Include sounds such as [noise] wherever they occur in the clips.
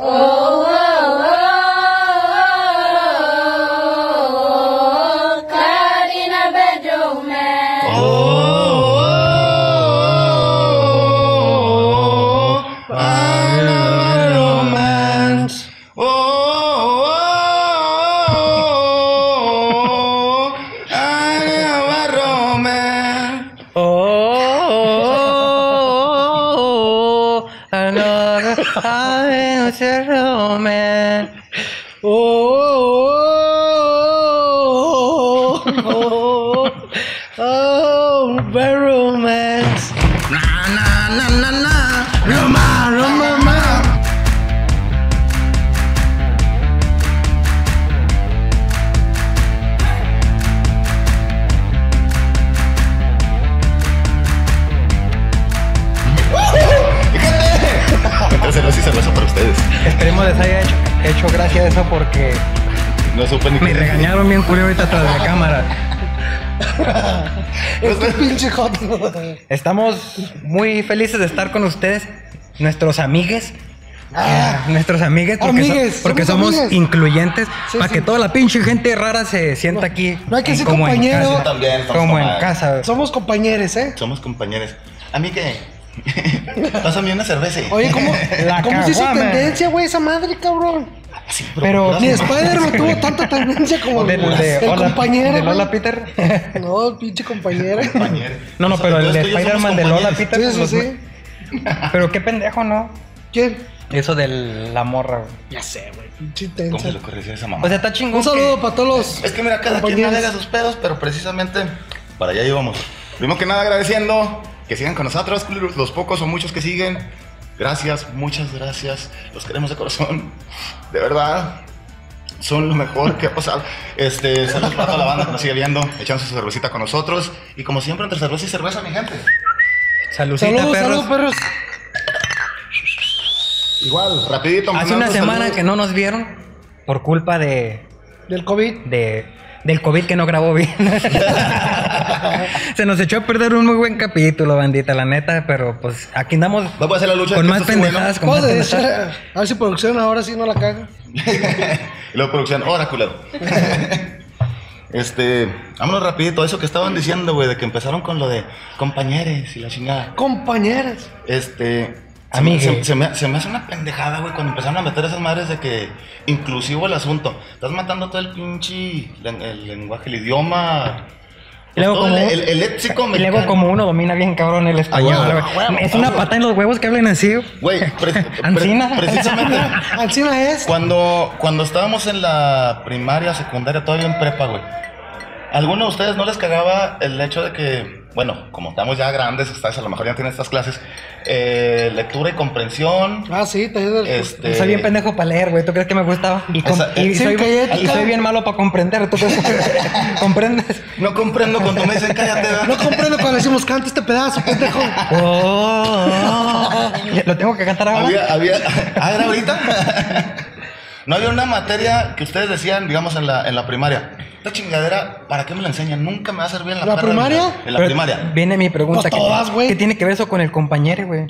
Oh, [laughs] Estamos muy felices de estar con ustedes, nuestros amigues. Ah, nuestros amigues, porque, so- porque somos somos, amigues. incluyentes, Sí, para sí. que toda la pinche gente rara se sienta aquí. no hay que ser como en compañero. casa. También como en casa. Somos compañeros, ¿eh? Somos compañeros. A mí que. [laughs] Pásame una cerveza. Oye, ¿cómo, [laughs] La ¿cómo se hizo tendencia, güey, esa madre, cabrón? Sí, Pero- Ni Spider-Man [laughs] tuvo tanta tendencia como Del, el, de, el hola, compañero. de Lola. Peter. [laughs] No, el pinche compañero. Compañero. No, no, pero el de Spider-Man de Lola. Peter. Sí, sí, los- sí. Pero qué pendejo, ¿no? ¿Quién? Eso de la morra, güey. Ya sé, güey, pinche ¿Cómo se le esa mamá? O sea, está chingón. Un saludo que- para todos los. Es que mira, cada quien navega sus pedos, pero precisamente para allá íbamos. Primero que nada, agradeciendo que sigan con nosotros, los pocos o muchos que siguen. Gracias, muchas gracias. Los queremos de corazón. De verdad. Son lo mejor que ha pasado. Este, saludos para toda la banda que nos sigue viendo, echando su cervecita con nosotros. Y como siempre, entre cerveza y cerveza, mi gente. Salucita, Saludos, perros. saludos, perros. Igual, rapidito. Hace una semana saludos. que no nos vieron por culpa de, Del COVID. de del COVID que no grabó bien. [laughs] [laughs] Se nos echó a perder un muy buen capítulo, bandita, la neta, pero pues aquí andamos Vamos a hacer la lucha. con más bueno. pendejadas, con más a pendejadas. a ver si producción ahora sí no la caga. Y [laughs] luego producción, ahora culero. [laughs] este, vámonos rapidito, eso que estaban diciendo, güey, de que empezaron con lo de compañeros y la chingada. Compañeras. Este, se, Amigue. me- se, se me, se me hace una pendejada, güey, cuando empezaron a meter esas madres de que inclusivo el asunto. Estás matando todo el pinche, el, lenguaje, el idioma. Y luego como- el, el, léxico Y luego como uno domina bien cabrón el español, Ah, huevo, es una huevo. pata en los huevos que hablen así. Güey, [laughs] pre- pre- Ancina. precisamente. [laughs] Ancina es. Cuando, cuando estábamos en la primaria, secundaria, todavía en prepa, güey. ¿Alguno de ustedes no les cagaba el hecho de que, bueno, como estamos ya grandes, ustedes a lo mejor ya tienen estas clases, eh, lectura y comprensión? Ah, sí, te del. Este, Soy bien pendejo para leer, güey. ¿Tú crees que me gustaba? Y, Esa- y soy, y soy bien malo para comprender. ¿Tú crees que [laughs] comprendes? No comprendo cuando me dicen cállate. ¿verdad? No comprendo cuando decimos canta este pedazo, pendejo. Oh, ¿Lo tengo que cantar ahora? Había, había, [laughs] ah, ¿era ahorita? [laughs] no había una materia que ustedes decían, digamos, en la, en la primaria. Esta chingadera, ¿para qué me la enseñan? Nunca me va a servir en la ¿La primaria? En la Pero primaria. Viene mi pregunta. Pues ¿qué- todas, güey. ¿Qué tiene que ver eso con el compañero, güey?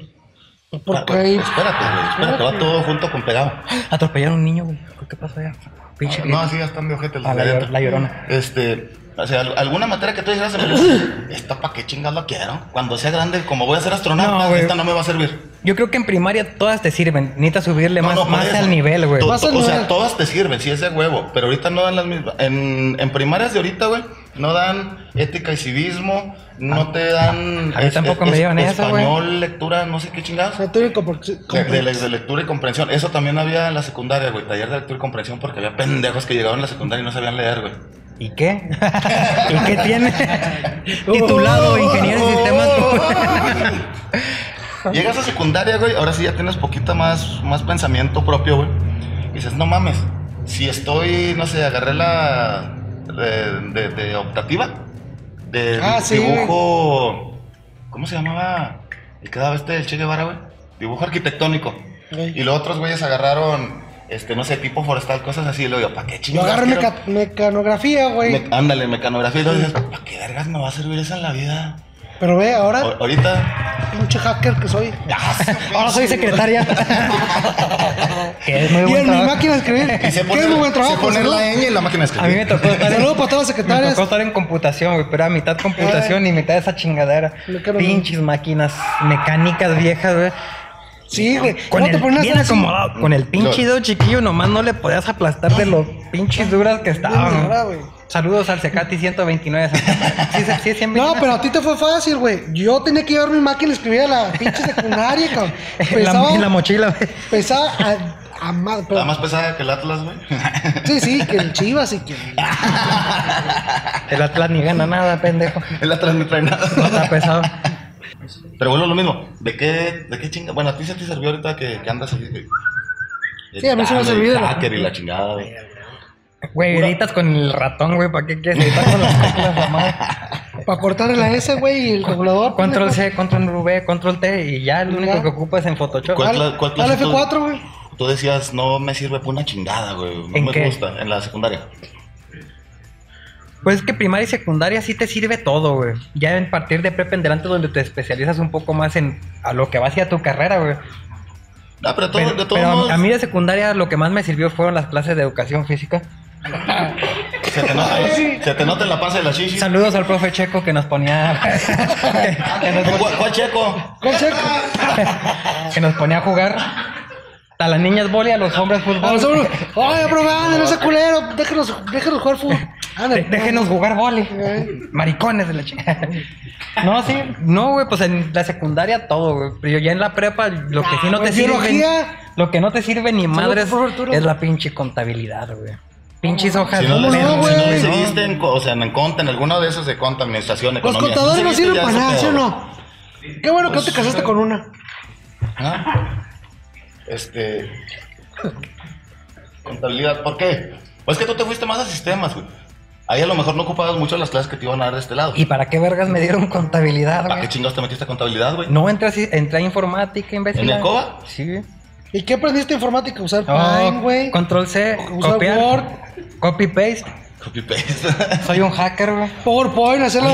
Ah, Porque bueno, espérate, güey, espérate, va todo junto con pegado. [gasps] Atropellaron a un niño, güey. ¿Qué pasó allá? Pinche No, así ya están de ojete Ah, la llor- la llorona. Este, o sea, al- alguna materia que tú dijeras, ¿esta para qué chingas lo quiero? Cuando sea grande, como voy a ser astronauta, No, güey. esta no me va a servir. Yo creo que en primaria todas te sirven. Necesitas subirle No, más, no, más eso. al nivel, güey. O sea, todas te sirven, sí es de huevo, pero ahorita no dan las mismas. En, en primarias de ahorita, güey, no dan ética y civismo, no te dan. A mí tampoco me dieron eso, güey. Español, lectura, no sé qué chingados. lectura y compre- De, de- de lectura y comprensión. Eso también había en la secundaria, güey. Taller de lectura y comprensión porque había pendejos que llegaban a la secundaria y no sabían leer, güey. ¿Y qué? [laughs] ¿Y qué tiene? [laughs] Titulado Ingeniero en Sistemas. [laughs] Llegas a secundaria, güey, ahora sí ya tienes poquito más, más pensamiento propio, güey. Y dices, no mames, si estoy, no sé, agarré la de, de- de optativa, de Ah, sí. dibujo, ¿cómo se llamaba? El que daba este, el Che Guevara, güey. Dibujo arquitectónico. Y los otros güeyes agarraron, este, no sé, tipo forestal, cosas así. Y luego yo, ¿para qué Yo chingados agarré quiero- meca- mecanografía, güey. me- ándale, mecanografía. Y luego dices, ¿para qué vergas me va a servir eso en la vida? Pero ve, ahora, A- Ahorita. pinche hacker que soy. [laughs] [laughs] Ahora soy secretaria. [laughs] que es muy Y buen en mi máquina de escribir. Y se Que es muy buen trabajo. pone saludos. la ñ en la máquina de A mí escribir. me tocó estar en, Saludos para todas las me secretarias. tocó estar en computación, güey, pero era mitad computación y mitad esa chingadera. Me Pinches máquinas mecánicas viejas, güey. Sí, güey. Con ¿Cómo te el, ponías bien así? acomodado, con el pinche dedo chiquillo, nomás no le podías aplastar de los pinches duras que estaban. Saludos al Secati 129. Sí, sí, sí, sí, No, pero a ti te fue fácil, güey. Yo tenía que llevar mi máquina y escribir a la pinche secundaria, cabrón. [laughs] la, Pesaba, en la mochila, güey. pesaba a, a madre, pero- más pesada que el Atlas, güey. Sí, sí, que el Chivas y que... El [laughs] Atlas ni gana nada, pendejo. El Atlas no trae nada. No está pesado. Pero bueno, lo mismo. ¿De qué, de qué chinga? Bueno, a ti se te sirvió ahorita que, que andas ahí. güey? Sí, a mí se me ha El la- hacker y la chingada, güey. Güey, Pura- editas con el ratón, güey. ¿Para qué quieres editar con las teclas, mamá? [laughs] Para cortarle la S, güey, y el regulador. Control pendejo. C, Control V, Control T y ya lo único Ya. que ocupas en Photoshop. ¿Cuál, cuál clase tú- F4, güey. Tú decías, no me sirve para una chingada, güey. No ¿En me qué? gusta. En la secundaria. Pues es que primaria y secundaria sí te sirve todo, güey. Ya en partir de prepa en delante donde te especializas un poco más en a lo que va hacia tu carrera, güey. Ah, pero, todo, Pero, de todos pero a- modos. a mí de secundaria lo que más me sirvió fueron las clases de educación física. [laughs] Se te, nota, se te nota en la panza de la chichi. Saludos al profe Checo que nos ponía que, nos, [laughs] ¿Cuál, cuál checo? ¿Cuál checo? [laughs] que nos ponía a jugar. A las niñas boli, a los hombres A fútbol. los hombres, Oye, ande, no sea culero. Déjenos, déjenos jugar fútbol. Ándale. Déjenos jugar boli. Maricones de la chingada. No, sí. No, güey, pues en la secundaria todo, güey. Pero yo ya en la prepa, lo que sí no te sirve. Lo que no te sirve ni madres es la pinche contabilidad, güey. Pinches hojas. Si no, ¿Cómo si no, no, si no güey? decidiste en, o sea, en conta, en alguno de esos de conta, administración, Los economía. contadores no sirven para nada, ¿sí o no? Qué bueno que no te casaste con una. ¿Ah? Este. Contabilidad, ¿por qué? Pues que tú te fuiste más a sistemas, güey. Ahí a lo mejor no ocupabas mucho las clases que te iban a dar de este lado. ¿Y para qué vergas me dieron contabilidad, ¿Para qué güey? chingados te metiste a contabilidad, güey? No entré así, entré a informática, imbécil. ¿En el COBA? Sí. ¿Y qué aprendiste informática? Usar Oh, Pine, güey. control C, Usar copiar, Word. Copy paste. Copy paste. Soy un hacker, güey. PowerPoint, hacer no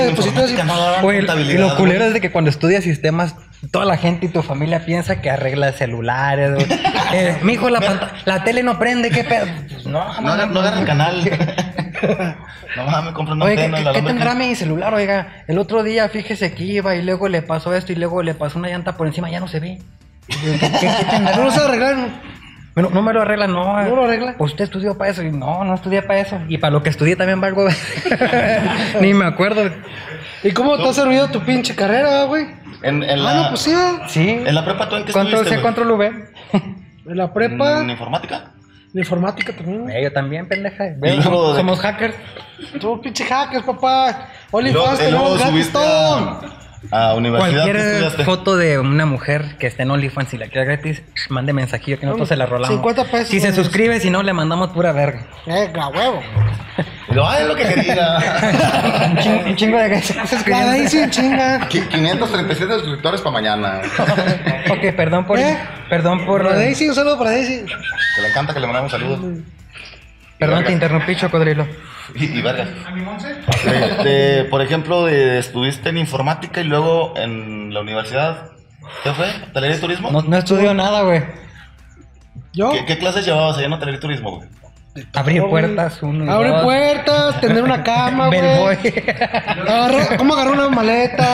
daban Güey, y lo culero es de que cuando estudias sistemas, toda la gente y tu familia piensa que arreglas celulares, güey. [laughs] Eh, mijo, la, la tele no prende, ¿qué pedo? Pues no, No, agarra- no agarra el canal. [laughs] no mames, compra una Oye, ¿qué, antena. qué- la qué alambre tendrá que- mi celular? Oiga, el otro día fíjese que iba y luego le pasó esto y luego le pasó una llanta por encima, ya no se ve. [laughs] ¿Qué, qué- qué tendrá? No lo sé arreglar. Bueno, no me lo arregla, no. ¿No lo arregla? Pues usted estudió para eso. Y no, no estudié para eso. Y para lo que estudié también valgo. [laughs] Ni me acuerdo. ¿Y cómo te ha servido tu pinche carrera, güey? En, en Ah, la, no, pues sí. Sí. En la prepa, ¿tú en qué Control estuviste, C, güey? control V. En la prepa, ¿En informática? en informática también. Eh, yo también, pendeja. De- somos hackers. Tú, pinche hackers, papá. Luego tenemos gratis todo. A, universidad. ¿qué Cualquier foto de una mujer que esté en OnlyFans y la quiera gratis, mande mensajillo que nosotros se la rolamos. 50 pesos, Si se suscribe, si no, le mandamos pura verga. Eh, a huevo. Lo, "Ay, es lo que quería. [laughs] un, chingo, un chingo de La de ahí sin chinga. Qui- 537 suscriptores para mañana. [laughs] Ok, perdón por. ¿Eh? Perdón por. Para Daisy, un saludo para Daisy. Que le encanta que le mandamos saludos. Perdón, te interrumpí, Chocodrilo. [laughs] Y, y vergas. De- de- por ejemplo, de, estuviste en informática y luego en la universidad. ¿Qué fue? ¿Hotelería y turismo? No, no estudió nada, güey. ¿Yo? ¿Qué, qué clases llevabas allá en hotelería y turismo, güey? Abrir puertas, uno dos. puertas, tener una cama, [laughs] güey. ¿Cómo agarró una maleta?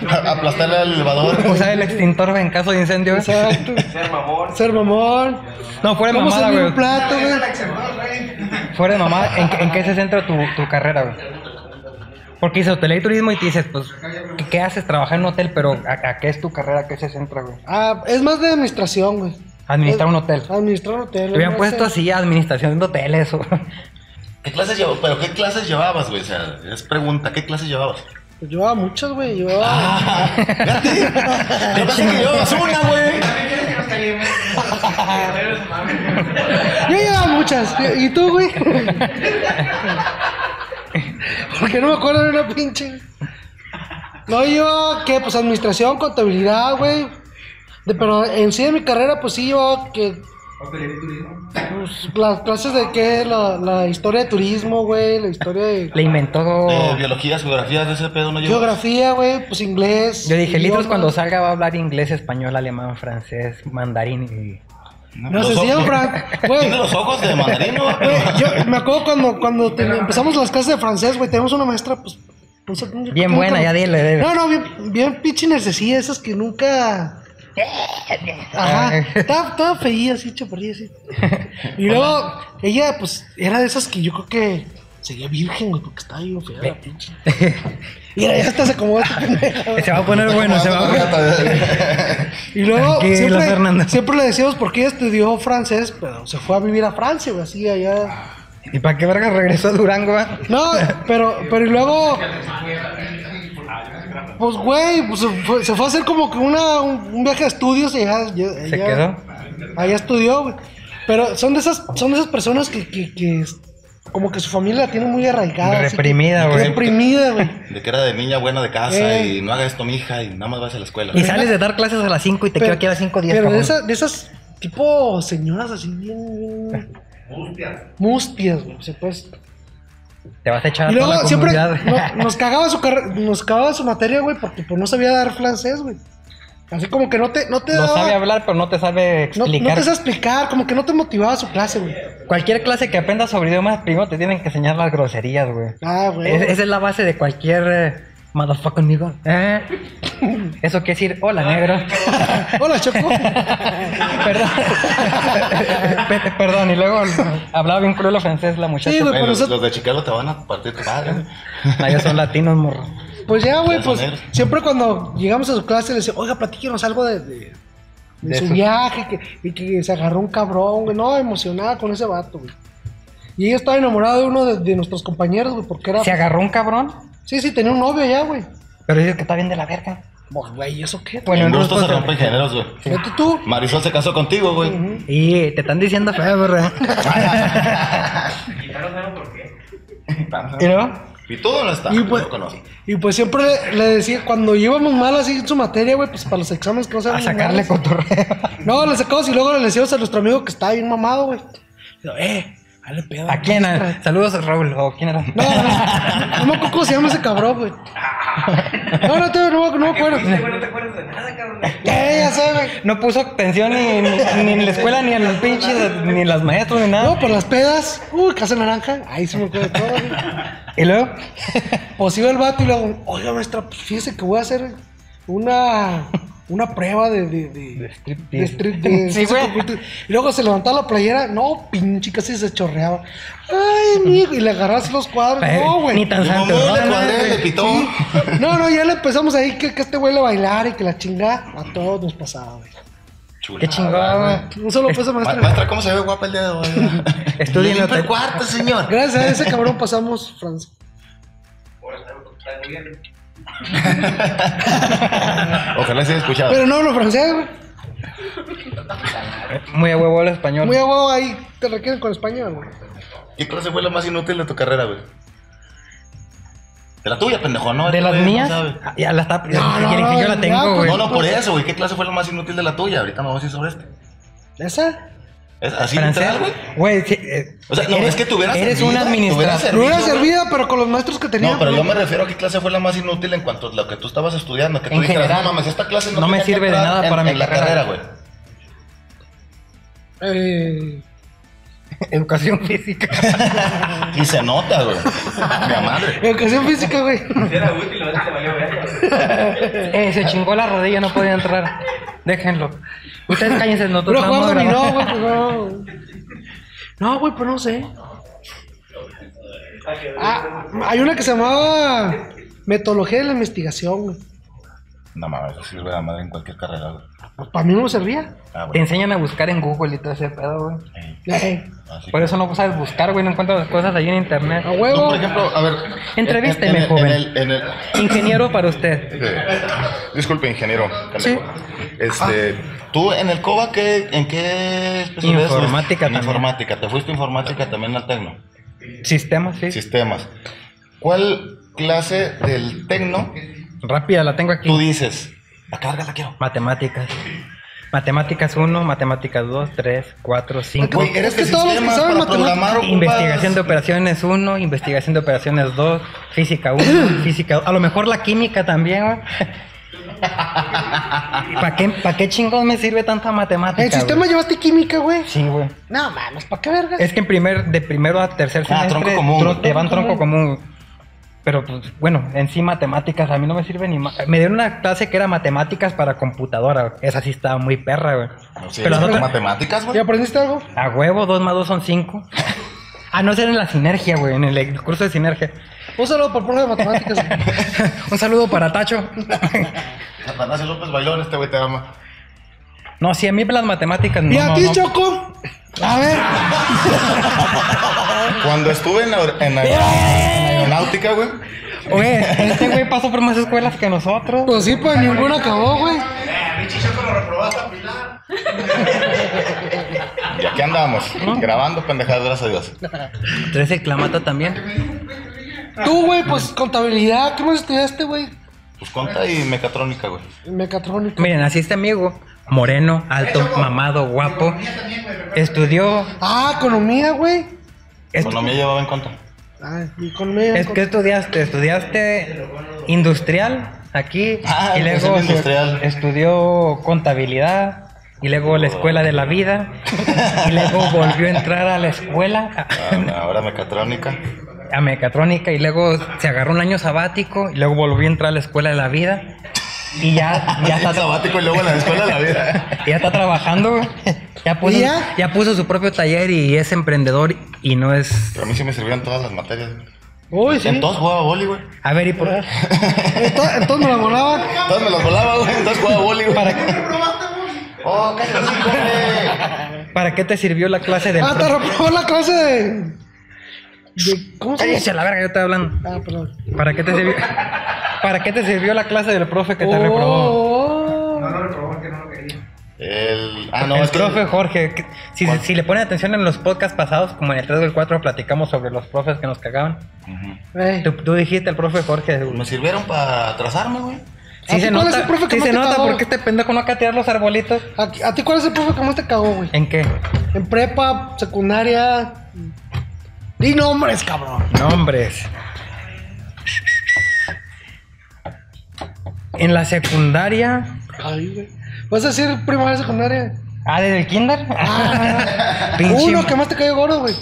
[laughs] Aplastar el elevador. Usar el extintor en caso de incendio. Exacto. Ser mamón. Ser mamón. No, fuera de ¿Cómo mamada, güey. un plato, güey? Fuera de mamada, ¿en, qué- en qué se centra tu, tu carrera, güey? Porque dices hotelería y turismo y te dices, pues, ¿qué, qué haces? Trabajar en un hotel, pero ¿a, a qué es tu carrera? ¿A qué se centra, güey? Ah, es más de administración, güey. Administrar Es- un hotel. Administrar un hotel. Te habían no puesto así, administración de hoteles. o- [laughs] ¿Qué clases llevabas? ¿Pero qué clases llevabas, güey? O sea, es pregunta, ¿qué clases llevabas? Pues llevaba muchas, güey. Llevaba. Ah, fíjate. [laughs] Yo pensé que llevabas una, güey. [laughs] Yo llevaba muchas. ¿Y tú, güey? Porque no me acuerdo de una pinche. No, yo, ¿qué? Pues administración, contabilidad, güey. Pero en sí de mi carrera, pues sí, yo que Pues, las clases de qué, la, la historia de turismo, güey, la historia de Le inventó. Eh, biologías, geografías, de ese pedo no llevo. geografía, güey, pues inglés. Yo dije, Litros cuando salga va a hablar inglés, español, alemán, francés, mandarín y... Decían, ojos- Frank, [laughs] güey. Tiene los ojos de mandarino. [laughs] Güey, yo me acuerdo cuando, cuando te- empezamos las clases de francés, güey, tenemos una maestra, pues. pues, Bien buena, nunca- ya dile, dile. No, no, bien, bien pinche necesía, esas que nunca. Ajá, estaba, estaba feía, así, chaparrilla, así. Y luego, ella, pues, era de esas que yo creo que seguía virgen, güey, porque estaba bien fea la pinche. Mira, ya hasta se acomodó pendeja. Se va a poner bueno, se va a poner... Y luego, siempre, le decíamos por qué ella estudió francés, pero se fue a vivir a Francia, güey, así allá. ¿Y para qué verga regresó a Durango? va? No, pero, pero y luego. Pues, güey, pues se fue, se fue a hacer como que una, un, un viaje de estudios y ya. ya- ¿Se quedó? Allá estudió, güey. Pero son de esas, son de esas personas que, que, que como que su familia la tiene muy arraigada. Reprimida, güey. Reprimida, güey. De que era de niña buena de casa Eh. y no haga esto, mija, y nada más vas a la escuela. Y sales de dar clases a las 5 y te quedo aquí a las 5 días. Pero de, esas, de esas tipo señoras así bien. bien mustias. Mustias, güey. O sea, pues. Te vas a echar Y a luego la siempre no- nos cagaba su nos cagaba su materia, güey, porque pues no sabía dar francés, güey. Así como que no te, no te daba- sabe hablar, pero no te sabe no, explicar. no te sabe explicar, como que no te motivaba su clase, güey. Cualquier clase que aprendas sobre idiomas, primero te tienen que enseñar las groserías, güey. Ah, güey. Es- esa es la base de cualquier eh, motherfucker nigga. ¿Eh? Eso quiere decir, hola, negro. [laughs] Hola, Choco. perdón. Pe- perdón, y luego hablaba bien cruel francés la muchacha. Sí, güey. Güey, pero los, eso- los de Chicago te van a partir tu madre. güey. Ah, ellos son latinos, morro. Pues ya, güey, pues siempre cuando llegamos a su clase le decía, oiga, platíquenos algo de, de, de De su su- viaje, que, y que se agarró un cabrón, güey, no, emocionada con ese vato, güey. Y ella estaba enamorada de uno de, de nuestros compañeros, güey, porque era... Se agarró un cabrón, Sí, sí, tenía un novio ya, güey. pero dice que está bien de la verga. Pues, güey, ¿eso qué? Bueno, en gusto se rompen géneros, güey. Vete tú. Marisol se casó contigo, güey. Y te están diciendo feo, ¿verdad? [laughs] [laughs] ¿Y no? Y todo no está. Y pues, y pues siempre le, le decía, cuando íbamos mal así en su materia, güey, pues para los exámenes que no A sacarle cotorreo. [laughs] No, le sacamos y luego le decíamos a nuestro amigo que estaba bien mamado, güey. Digo, eh, dale pedo. ¿A quién? A- Saludos a Raúl. ¿O quién era? No, no, no me acuerdo cómo se llama ese cabrón, güey. No, no, te- no, no me acuerdo. no te acuerdas de nada, cabrón. Eh, ya sé, güey. No puso atención ni, ni, ni en la escuela, ni en los pinches, ni en las maestros, ni nada. No, por las pedas. Uy, casa naranja. Ahí se me acuerdo todo, güey. Y luego, Pues iba el vato y luego, oiga, maestra, pues fíjese que voy a hacer una, una prueba de. de, de, De striptease. de strip- de [laughs] Sí, Y luego se levantaba la playera, no, pinche, casi se chorreaba. Ay, mijo, y le agarras los cuadros. eh, No, güey. ni tan santo. mamá ¿no? le pitó. No, no, ya le empezamos ahí que, que este güey le bailar y que la chingada a todos nos pasaba, güey. Chulada, Qué güey. Un solo peso, Ma- maestra. Maestra, ¿cómo se ve guapa el día de hoy? [laughs] Limpio hotel. el cuarto, señor. Gracias a ese cabrón pasamos, Franz. [laughs] Ojalá se haya escuchado. Pero no hablo francés, güey. Muy a huevo el español. Muy a huevo ahí te requieren con español, güey. ¿Qué clase fue la más inútil de tu carrera, güey? De la tuya, pendejo, ¿no? ¿De las güey no mías? sabe. Ah, ya la está. No, no, quieren que yo la tengo, güey. No, no, por eso, güey. ¿Qué clase fue la más inútil de la tuya? Ahorita me voy a decir sobre este. ¿Esa? ¿Es así Francés. literal, güey? Güey, sí, eh, O sea, no, eres- es que te hubieras Eres servido, un administrador. No era servida, pero con los maestros que tenía. No, pero yo me refiero a qué clase fue la más inútil en cuanto a lo que tú estabas estudiando. Que tú En dijeras, general, no mames, esta clase no, no me sirve de nada en- para mi en la carrera. carrera, güey. Eh, [laughs] Educación física. [laughs] Y se nota, güey. Mi madre. educación física, güey. Era útil, lo te valió [laughs] eh, se chingó la rodilla, no podía entrar. Déjenlo. Ustedes cállense, Pero vamos a dominó, grabar. güey, pues no. No, güey, pues no sé. Ah, hay una que se llamaba Metodología de la Investigación, güey. No mames, eso sirve de la madre en cualquier carrera, güey. Pues para mí no servía. Ah, Te enseñan a buscar en Google y todo ese pedo, güey. Eh, Así Por eso no sabes buscar, güey, no encuentras las cosas ahí en internet. a Tú, huevo. por ejemplo, a ver. Entrevísteme, en- en- en joven. el- en el- Ingeniero para usted. Eh, Disculpe, ingeniero. Sí. Este, tú en el COBA, ¿qué, ¿en qué especialidad Informática? En también. informática. Te fuiste a informática también al Tecno. Sistemas, sí. Sistemas. ¿Cuál clase del Tecno Rápida, la tengo aquí. tú dices? La carga la quiero. Matemáticas. Matemáticas 1, matemáticas 2, 3, 4, 5. Güey, eres Es que todos los que saben matemáticas- Investigación de operaciones 1, investigación de operaciones 2, física 1, [clears throat] física A lo mejor la química también, güey. [laughs] ¿Para qué, pa' qué chingón me sirve tanta matemática? ¿En sistema güey? llevaste química, güey? Sí, güey. No, mames, ¿para qué vergas? Es que en primer, de primero a tercer Ah, semestre tronco común, te van tronco común. Pero pues, bueno, en sí matemáticas a mí no me sirve ni más. Me dieron una clase que era matemáticas para computadora. güey. Esa sí estaba muy perra, güey. No sé, Pero ¿es nosotros- matemáticas, ¿Y güey? aprendiste algo? a huevo, 2 más 2 son 5. [laughs] Ah, no, ser en la sinergia, güey, en el curso de sinergia. Un saludo por profe de matemáticas. güey. [laughs] Un saludo para Tacho. [laughs] Atanasio López Bailón, este güey te ama. No, si a mí las matemáticas no. ¿Y a no, ti, no. Choco? A ver. Cuando estuve en, aer- en en aeronáutica, güey. Oye, este güey pasó por más escuelas que nosotros. Pues sí, pues ninguno acabó, güey. Y aquí andamos, grabando pendejadas, gracias a Dios. Tres el clamato también. Tú, güey, pues contabilidad. ¿Qué más estudiaste, güey? Pues conta y mecatrónica, güey. Mecatrónica. Miren, así este amigo, moreno, alto, mamado, guapo. Estudió. Ah, economía, güey. Economía llevaba en conta. Ah, economía. es que estudiaste, estudiaste industrial aquí Ah, y empecé luego industrial. estudió contabilidad y luego la escuela de la vida y luego volvió a entrar a la escuela Ah, ahora mecatrónica. a mecatrónica y luego se agarró un año sabático y luego volvió a entrar a la escuela de la vida y ya ya [laughs] Está sabático y luego en la escuela la vida. [laughs] ya está trabajando güey. ya puso, ¿Y ya? ya puso su propio taller y es emprendedor y no es Pero a mí sí me sirvieron todas las materias. Uy, sí. En todos jugaba boli, güey. a ver y por Entonces, entonces me la volaba. Todos me los volaba, güey. Entonces jugaba boli, güey. ¿Para qué? Oh, cállate, güey. ¿Para qué te sirvió la clase del Ah, te pro- reprobó la clase de. de ¿Cómo se llama? la verga, yo estoy hablando. Ah, perdón. ¿Para qué te sirvió? ¿Para qué te sirvió la clase del profe que te Oh, reprobó? oh. No lo reprobó porque no lo quería. El. Ah, no, el es que. profe Jorge, que- si, si le ponen atención en los podcasts pasados, como en el 3 o el 4, platicamos sobre los profes que nos cagaban. Tú, tú dijiste el profe Jorge. Me sirvieron para atrasarme, güey. ¿A Sí se cuál es nota, el profe que sí se nota porque este pendejo no acá tirar los arbolitos. ¿A, a ti cuál es el profe que más te cagó, güey? ¿En qué? En prepa, secundaria. Di nombres, cabrón. Nombres. En la secundaria. Ay, güey. ¿Vas a decir primaria, secundaria? Ah, desde el kinder. Ah, [laughs] Uno que más te cayó gordo, güey.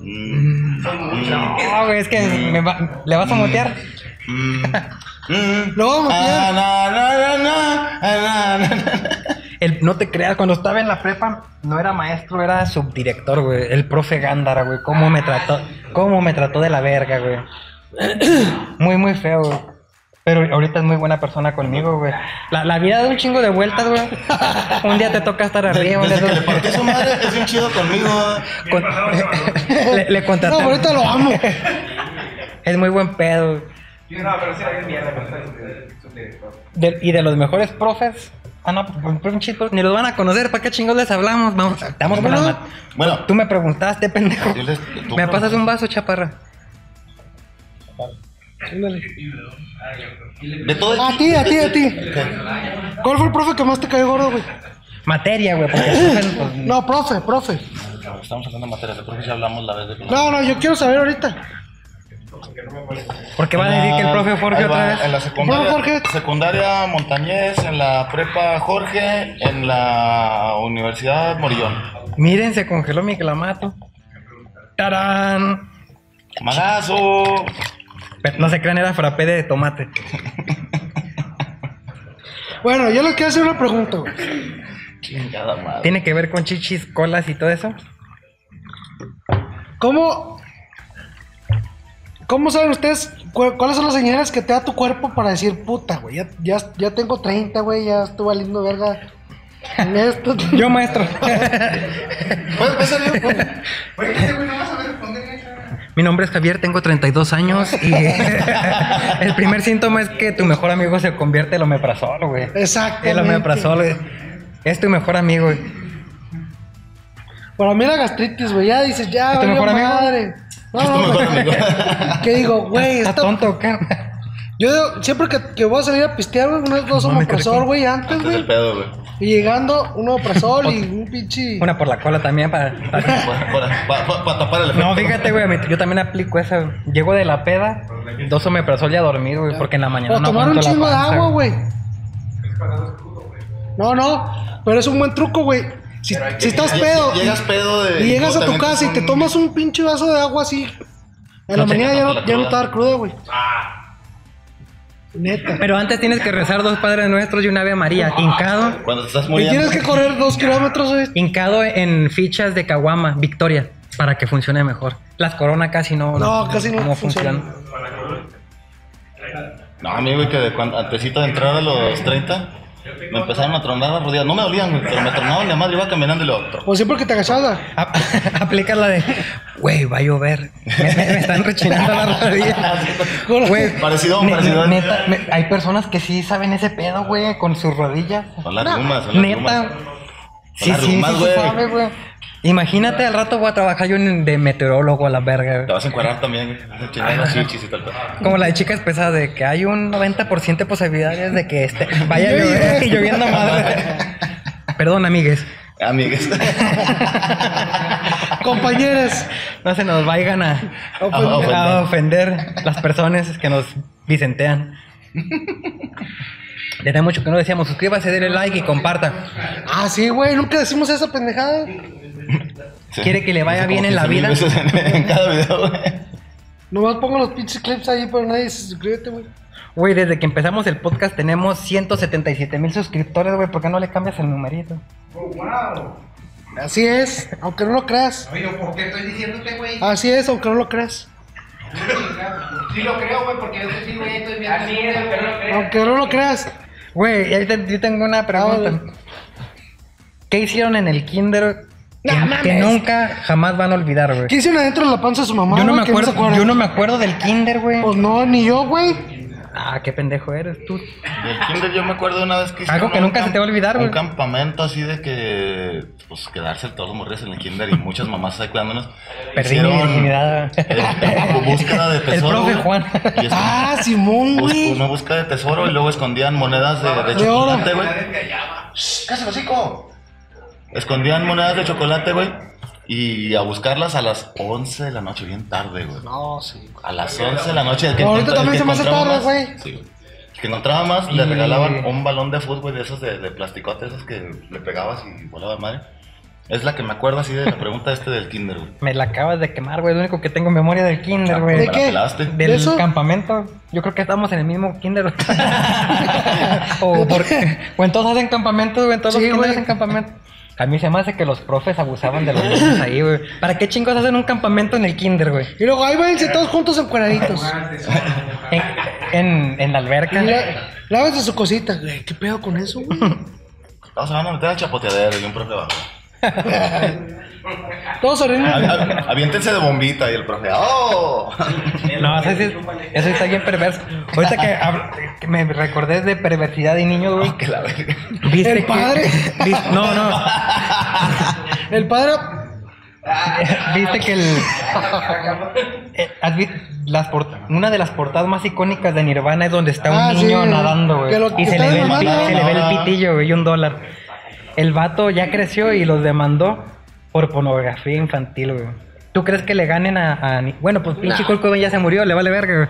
Mm. No, güey, es que me va- le vas a. Mm. Mm. [laughs] Lo vamos a. El, no te creas, cuando estaba en la prepa, no era maestro, era subdirector, güey. El profe Gándara, güey. ¿Cómo me trató? ¿Cómo me trató de la verga, güey? Muy, muy feo, güey. Pero ahorita es muy buena persona conmigo, güey. La, la vida da un chingo de vueltas, güey. Un día te toca estar arriba, un Desde día que le te- partí su madre, es bien chido conmigo. con- [laughs] le, le contraté. No, ahorita lo amo. Es muy buen pedo. No, pero sí director. De- y de los mejores profes. Ah, no, pues, pues, chicos, ni los van a conocer. ¿Para qué chingos les hablamos? Vamos, estamos con la Bueno. Tú me preguntaste, pendejo. Les- tú ¿Me pasas un vaso, chaparra? De todo el. A ti, a ti, a ti. ¿Cuál fue el profe que más te cayó gordo, güey? Materia, güey, porque el [laughs] profe, pues, No, profe, profe. Estamos hablando de materia, de profe ya hablamos la vez de. No, no, yo quiero saber ahorita. porque va a decir que el profe Jorge Ahí va, otra vez. En la secundaria, Jorge. secundaria Montañés, en la prepa Jorge, en la Universidad Morillón. Miren, se congeló mi clamato. ¡Tarán! Magazo. Pero No se crean, era frappé de tomate. Bueno, yo les quiero hacer una pregunta, güey. Chingada madre. ¿Tiene que ver con chichis, colas y todo eso? ¿Cómo, ¿Cómo saben ustedes cu- cuáles son las señales que te da tu cuerpo para decir puta, güey? Ya, ya, ya tengo 30, güey, ya estoy valiendo verga. en esto. Yo, maestro. Este güey no vas a responder. Mi nombre es Javier, tengo 32 años y [laughs] el primer síntoma es que tu mejor amigo se convierte en omeprazol, güey. Exactamente. El omeprazol güey. es tu mejor amigo, güey. Para mí era gastritis, güey. Ya dices, ya, ¿Es tu mejor amigo? madre. No, Es tu no, mejor güey. amigo. [laughs] ¿Qué digo, güey? ¿Estás Esta, tonto qué? Yo siempre que, que voy a salir a pistear, güey, unos dos omeprazol, güey, antes, güey. Y llegando, un omeprazol y un pinche... Una por la cola también para... Para [laughs] tapar el efecto. No, fíjate, güey, yo también aplico esa. Llego de la peda, dos omeprazol y a dormir, güey, porque en la mañana O no tomar un chingo de agua, güey. No, no, pero es un buen truco, güey. Si, si estás pedo y- Llegas pedo de. y llegas a tu casa y te tomas un pinche vaso de agua así, en la mañana ya no, ya no te va a dar cruda, güey. Neta. Pero antes tienes que rezar dos Padres Nuestros y una Ave María, hincado, Cuando estás Y muriendo. tienes que correr dos kilómetros, güey. hincado en fichas de Caguama, Victoria, para que funcione mejor. Las Corona casi no, No, casi no funcionan. No, a mí, güey, que de cuando, antesito de entrar a los 30, me empezaron a tronar las rodillas. No me dolían, güey, pero me tronaban la madre. Iba caminando y lo otro. O siempre que te agachabas. Ap- [laughs] Aplica la de, güey, va a llover. Me, me- me están rechinando las rodillas. [laughs] Güey, [laughs] Parecido, ne- parecido. Neta, me- hay personas que sí saben ese pedo, güey, con sus rodillas. Son las son las Neta. Sí, las sí, rumas, sí, sí güey. sabe, güey. Imagínate, al rato voy a trabajar yo en- de meteorólogo a la verga. Te vas a encuadrar también, güey. Vas a chingar las chichis y tal. tal. Como la de chicas pesadas, de que hay un 90% de posibilidades de que este vaya a Yo llover lloviendo madre. Perdón, amigues. Amigues. [laughs] Compañeros. No se nos vayan a, Ofender. a ofender las personas que nos vicentean. [laughs] Tenía mucho que no decíamos, suscríbase, denle like y comparta. Ah, sí, güey. Nunca decimos esa pendejada. Sí. Quiere que le vaya bien en la 15,000 vida. En, en cada video, güey. Nomás pongo los pinches clips ahí, pero nadie se suscríbete, güey. Güey, desde que empezamos el podcast tenemos 177 mil suscriptores, güey. ¿Por qué no le cambias el numerito? Oh, wow. Así es, aunque no lo creas. Oye, ¿por qué estoy diciéndote, güey? Así es, aunque no lo creas. Sí lo creo, güey, porque yo sí, güey, estoy viendo. Así es, pero no creo. Aunque no lo creas. Güey, yo tengo una pregunta. ¿Qué hicieron en el kinder que, nunca jamás van a olvidar, güey? ¿Qué hicieron adentro de la panza de su mamá? Yo no güey, me acuerdo, yo no me acuerdo del kinder, güey. Pues no, ni yo, güey. Ah, qué pendejo eres tú. Del kinder yo me acuerdo una vez que Algo hicieron que un nunca se te va a olvidar, Un güey. campamento así de que, pues, quedarse todos los morrillos en el kinder y muchas mamás ahí cuidándonos. Perdí mi virginidad. eh, búsqueda de [laughs] El tesoro. profe güey. Juan. Y Ah, Simón, güey. una búsqueda de tesoro y luego escondían monedas de, chocolate, güey. ¡Cállate, hocico! Escondían monedas de chocolate, güey. Y a buscarlas a las 11 de la noche, bien tarde, güey. No, sí. A las 11 de la noche. que Ahorita también que se me hace tarde, más- güey. Sí, güey. Que encontraba más, le regalaban un balón de fútbol de esos de, de plasticote, esos que le pegabas y volaba madre. Es la que me acuerdo así de la pregunta este del kinder, güey. Me la acabas de quemar, güey. Es lo único que tengo en memoria del kinder, güey. ¿De Me la qué? pelaste. Del campamento. Yo creo que estamos en el mismo kinder. [laughs] [laughs] o, porque, o en todos hacen campamento, güey. En todos Sí, los kinders hacen campamento. A mí se me hace que los profes abusaban de los niños ahí, güey. ¿Para qué chingos hacen un campamento en el kinder, güey? Y luego ahí váyanse todos juntos encuadraditos. En, en, en la alberca. Lá- Lávense su cosita, güey. ¿Qué pedo con eso, güey? [laughs] Vamos, se van a meter al chapoteadero y un profe abajo. [laughs] Todos se ríen. Avi- Aviéntense de bombita y el profe. ¡Oh! No, eso, sí- eso está bien perverso. Ahorita que, me recordé de perversidad de niño, güey. Que la verga. ¿Viste El que- padre. vis- no, no. [laughs] El padre. [laughs] Viste que el. eh, las port- una de las portadas más icónicas de Nirvana es donde está un Ah, niño sí. nadando, güey. Y se le, ve el, pi- demandando. se le ve el Ahora. pitillo, güey, y un dólar. El vato ya creció y los demandó por pornografía infantil, güey. ¿Tú crees que le ganen a. bueno, pues pinche Cobain ya se murió, le vale verga, güey.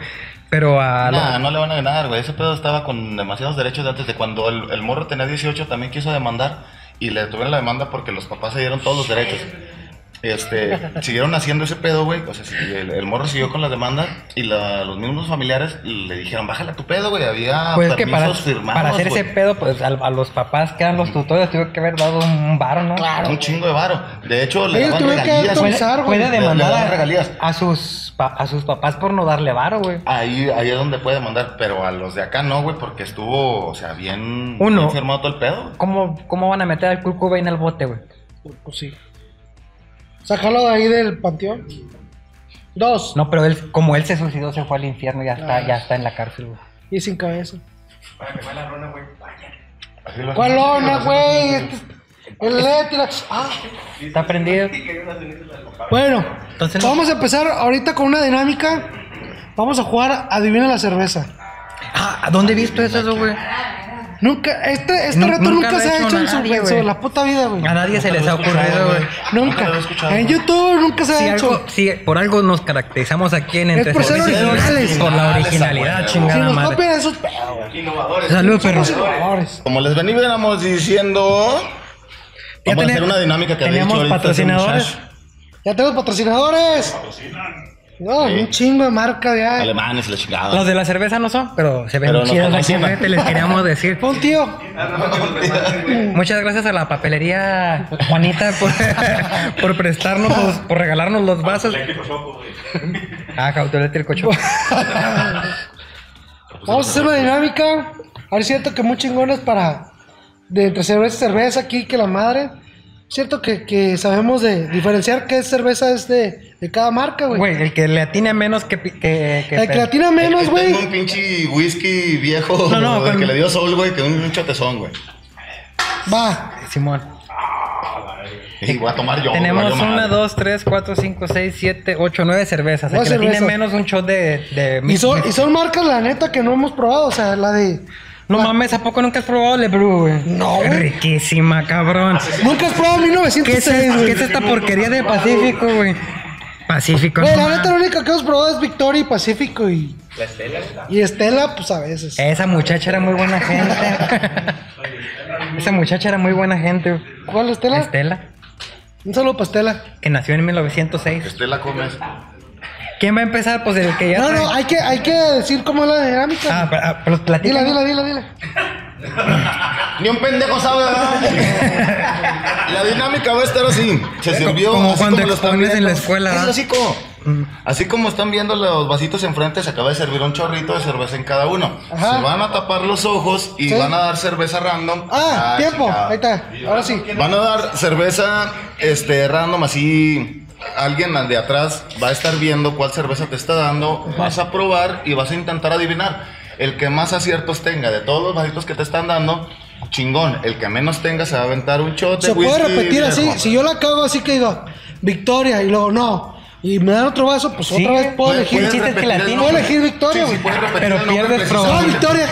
Pero a. Nah, no le van a ganar, güey. Ese pedo estaba con demasiados derechos de antes de cuando el, el morro tenía 18 también quiso demandar y le tuvieron la demanda porque los papás se dieron todos los derechos. Este, [laughs] siguieron haciendo ese pedo, güey. O sea, sí, el, el morro siguió con la demanda y la- los mismos familiares le dijeron, bájale a tu pedo, güey. Había Pues es que para, permisos firmados, para hacer güey. ese pedo, pues a, a los papás que eran los tutores, tuvo que haber dado un varo, ¿no? Un chingo de varo. De hecho, le daban tuvieron que regalías. Puede, puede Le- le demandar regalías. a sus pa- a sus papás por no darle varo, güey. Ahí, ahí es donde puede demandar, pero a los de acá no, güey, porque estuvo, o sea, bien, Uno. bien firmado todo el pedo. ¿Cómo, ¿Cómo van a meter al Kurt Cobain al bote, güey? Pues sí. Sácalo de ahí del panteón. Dos. No, pero él, como él se suicidó, se fue al infierno y ya está, Ah. ya está en la cárcel, güey. Y sin cabeza. ¿Cuál lona, güey? El eléctrico. Ah. Está prendido. Bueno, Entonces vamos a empezar ahorita con una dinámica. Vamos a jugar Adivina la cerveza. Ah, ¿a dónde he visto eso, güey? Nunca, este, este reto nunca nunca, se ha hecho hecho en su, nadie, en su- la puta vida, güey. A nadie se les ha ocurrido, güey. Nunca. escuchado. En YouTube nunca se ha hecho. algo, si por algo nos caracterizamos aquí en Entre por ser Servicios, originales. por la originalidad, Originales, Si chingada nos madre. copian esos pedos, güey. Innovadores. Salud, perro. Somos innovadores. Como les veníamos diciendo, vamos a hacer una dinámica que había este patrocinadores. Ya tenemos patrocinadores. No, un chingo de marca ya. Alemanes y la chingada. Los de la cerveza no son, pero se ven Pero no chidas les queríamos decir. [laughs] Un tío. Muchas gracias a la papelería Juanita por, [laughs] por prestarnos, los- por regalarnos los vasos. Ah, autoeléctrico choco. [laughs] Vamos a hacer una dinámica. A ver, siento que muy chingones para. De entre cerveza y cerveza aquí, que la madre. Cierto que, que sabemos de diferenciar qué cerveza es de, de cada marca, güey. Güey, el que le atine menos que... pi- que, que El que la tiene menos, güey. Un pinche whisky viejo No, no, con- que le dio sol, güey, que un, un chotezón, güey. Va. Simón. Y voy a tomar yo. Tenemos una, dos, tres, cuatro, cinco, seis, siete, ocho, nueve cervezas. El que le tiene menos un shot de... de Y son, y son marcas, la neta, que no hemos probado. O sea, la de. No mames, ¿a poco nunca has probado Lebrew, güey? No, güey. Riquísima, cabrón. Nunca has probado ¿Qué es, 1906, ¿Qué es esta porquería de Pacífico, güey? Pacífico, Güey, no la neta, lo único que hemos probado es Victoria y Pacífico y. Y Estela, pues a veces. Esa muchacha era muy buena gente. [laughs] Esa muchacha era muy buena gente. güey. ¿Cuál Estela? Estela, Un saludo para Estela. que nació en 1906. Estela Gómez. ¿Quién va a empezar? Pues el que ya. No, trae- no, hay que, hay que decir cómo es la dinámica. Ah, pero, ah, pero dila, platícame. dila, dila, dila. Ni un pendejo sabe, ¿verdad? La dinámica va a estar así. Se sirvió. como así cuando están expones en la escuela, Es ¿verdad? hocico. Así como están viendo los vasitos enfrente, se acaba de servir un chorrito de cerveza en cada uno. Ajá. Se van a tapar los ojos y Sí. van a dar cerveza random. Ah, tiempo. chingada. Ahí está. Ahora sí. Van a dar cerveza este, random así. Alguien de atrás va a estar viendo cuál cerveza te está dando. Vas a probar y vas a intentar adivinar. El que más aciertos tenga de todos los vasitos que te están dando, chingón. El que menos tenga se va a aventar un shot de Se puede repetir así. Si yo la cago así que digo, Victoria, y luego no. Y me dan otro vaso, pues Sí, otra vez puedo elegir. puedes chiste es que la el nombre. Puedo elegir Victoria, Sí, sí, Pero el pierdes probabilidad. No, Victoria.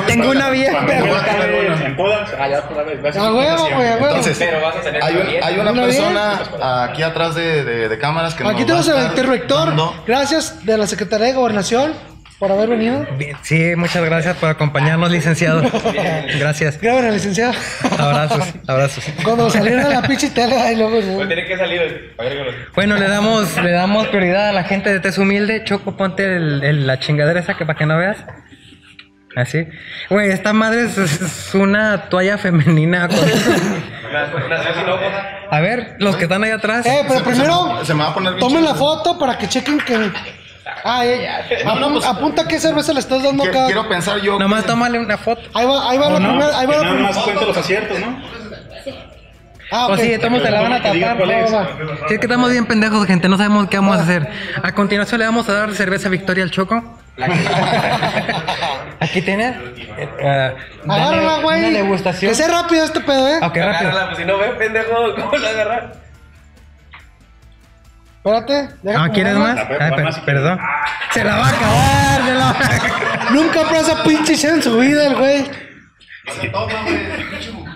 [laughs] Tengo una bien, Cuando pero- vas a tener una. En todas. Ah, ya otra vez. A huevo, güey, a huevo. Entonces, hay, un- una persona aquí atrás de, de- de cámaras que Aquí nos tenemos va a el interrector. Gracias de la Secretaría de Gobernación por haber venido. Bien, Sí, muchas gracias por acompañarnos, licenciado. Gracias. Gracias, licenciado. Abrazos, abrazos. Cuando salieron de la pinche tele, ahí luego. Pues tiene que salir. Bueno, le damos, le damos prioridad a la gente de Tez Humilde. Choco, ponte el- el- la chingadera esa que para que no veas. Así. Güey, esta madre es, es una toalla femenina. con-. A ver, los que están ahí atrás. Eh, pero primero, se, me va a poner tomen la foto para que chequen que. Ah, eh, No, no, apun- pues- apunta qué cerveza le estás dando acá. Quiero pensar yo. Nomás tómale una foto. Ahí va, ahí va ¿O la no? primera. Ahí va la nada primera. más cuenta los aciertos, ¿no? Ah, ok. Pues sí, todos te la van a tapar. es. Sí, es que estamos bien pendejos, gente. No sabemos qué vamos a hacer. A continuación le vamos a dar cerveza Victoria al Choco. [laughs] Aquí tienes. eh, eh, Agárrala, güey. Una degustación. Que sea rápido este pedo, eh. Ok, rápido. Agárrala, pues si no ve, pendejo, ¿cómo la agarrar? Espérate. deja Ah, ¿quieres más? ver, Ah, per- perdón. Se la va a acabar, se la va a acabar. [laughs] Nunca esa pinche en su vida, el güey.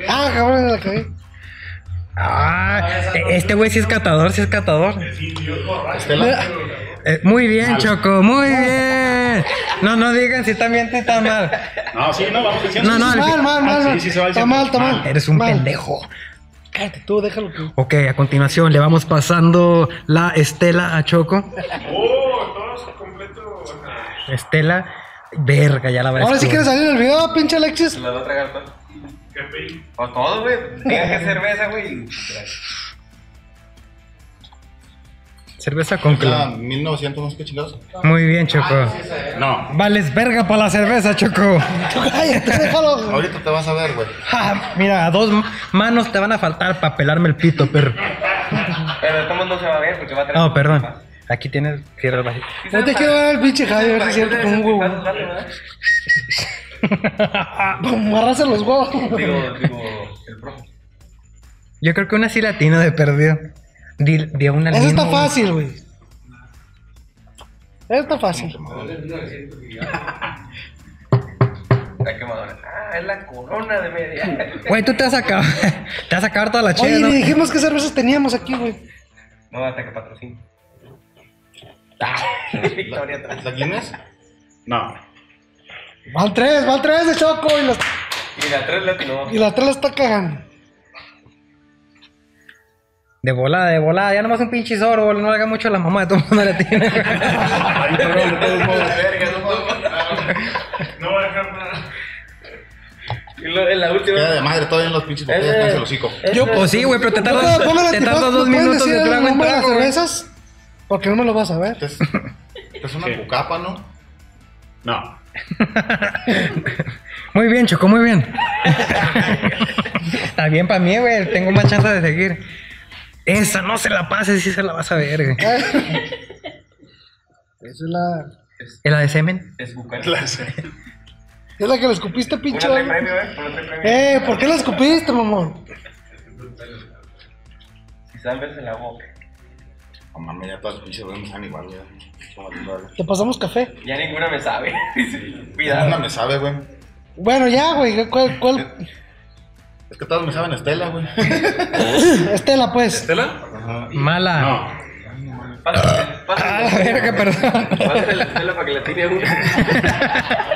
Ah, cabrón, la cagué. Ah, este güey sí es catador, sí es catador. Estela. Eh, muy bien, Choco, muy bien. No, no digan si están bien si están mal. No, sí, no, vamos diciendo. No, no, al Mal, mal, Ah, mal. sí, mal. sí se va Está mal, está mal. Eres un pendejo. Cállate tú, déjalo que. Ok, a continuación le vamos pasando la Estela a Choco. Oh, todo completo. Estela, verga, ya la va a Ahora sí quieres salir en el video, pinche Alexis. La voy a tragar todo. O todo, güey. Diga que cerveza, güey. Cerveza con Ah, clon. 1900, no sé qué chingados. Muy bien, Choco. No. Vales verga para la cerveza, Choco. [laughs] Cállate, déjalo. Ahorita te vas a ver, güey. Ja, mira, a dos manos te van a faltar para pelarme el pito, perro. Pero de todos modos no se va a ver porque va a traer. No, perdón. Aquí tienes. Cierra el vasito. No te quiero dar el pinche Javi, a ver si es cierto con un huevo. [laughs] Los huevos. Digo, digo, el profe. Yo creo que una sí latina de perdido. Di, di una Eso está fácil, güey. Está fácil. La quemadora. Ah, es la corona de media. Güey, tú te vas a acabar. [laughs] Te vas a acabar toda la Oye, chela, ¿no? ni dijimos qué cervezas teníamos aquí, güey. No, hasta que patrocine. [laughs] Victoria atrás. ¿La Guinness? No. Van tres, van tres de Choco y, las, Y la 3 la no. y la tres la está cagando. De volada, de volada. Ya nomás un pinche sorbo. No le haga mucho a la mamá de todo el mundo le tiene. No voy a dejar nada. Y lo- en la última. Queda de madre todavía en los pinches botellas, cállate el hocico. Yo, pues sí, güey, pero te tardas, te tardas dos ¿me pueden minutos de trago en trago, cervezas? Porque no me lo vas a ver. Es, es una cucapa, ¿no? No. [laughs] Muy bien, Choco, muy bien. [laughs] Está bien para mí, güey. Tengo más chance de seguir. Esa no se la pases, si se la vas a ver, güey. [laughs] Esa es la, ¿Es la de semen? Es bucal. es la que le escupiste, pinche. premio, eh. Premio. Eh, ¿por qué la escupiste, mamón? Si sabes en la boca. No mames, ya todas las pinches me saben igual, ya. Te pasamos café. Ya ninguna me sabe. [laughs] Cuidado. me sabe, güey. Bueno, ya, güey. ¿Cuál? cuál? Es que todas me saben Estela, güey. [laughs] Estela, pues. ¿Estela? Ajá. Mala. No. Pásale, [laughs] la pásale. verga, perdón. Pásale la tela para que la tire una. [laughs]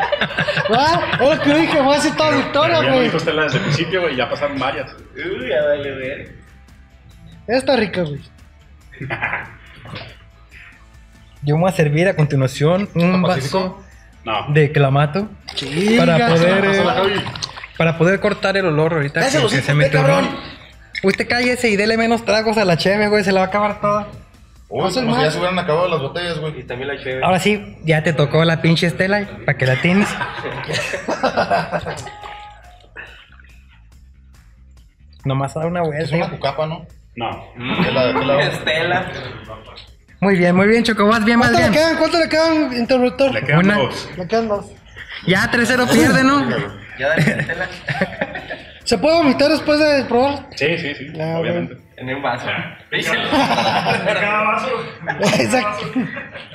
Ah, es lo que dije, voy a decir toda victoria, Pero ya güey. dijo Estela desde el principio, güey. Ya pasaron varias. Uy, ya vale ver. Está rica, güey. Yo me voy a servir a continuación un vaso No. de clamato Chinga. para poder eh. Para poder cortar el olor ahorita que, que se me ve, cabrón. Usted cállese y dele menos tragos a la cheve, güey, se la va a acabar toda. Uy, Pasa el como si ya se hubieran acabado las botellas, Y güey. también la chévere. Ahora sí, ya te tocó la pinche Estela para que la tienes. [laughs] Nomás a dar una Es vuelta. una cucapa, ¿no? No. ¿Qué la, qué la- Estela. Muy bien, muy bien, Choco, vas bien, vas ¿Cuánto le bien. quedan? ¿Cuánto le quedan, interventor? Le quedan Una. dos. Le quedan dos. Ya 3-0 pierde, ¿no? Ya dale Estela. ¿Se puede vomitar después de probar? Sí, sí, sí. Ah, obviamente. En un vaso. Cada vaso. Exacto.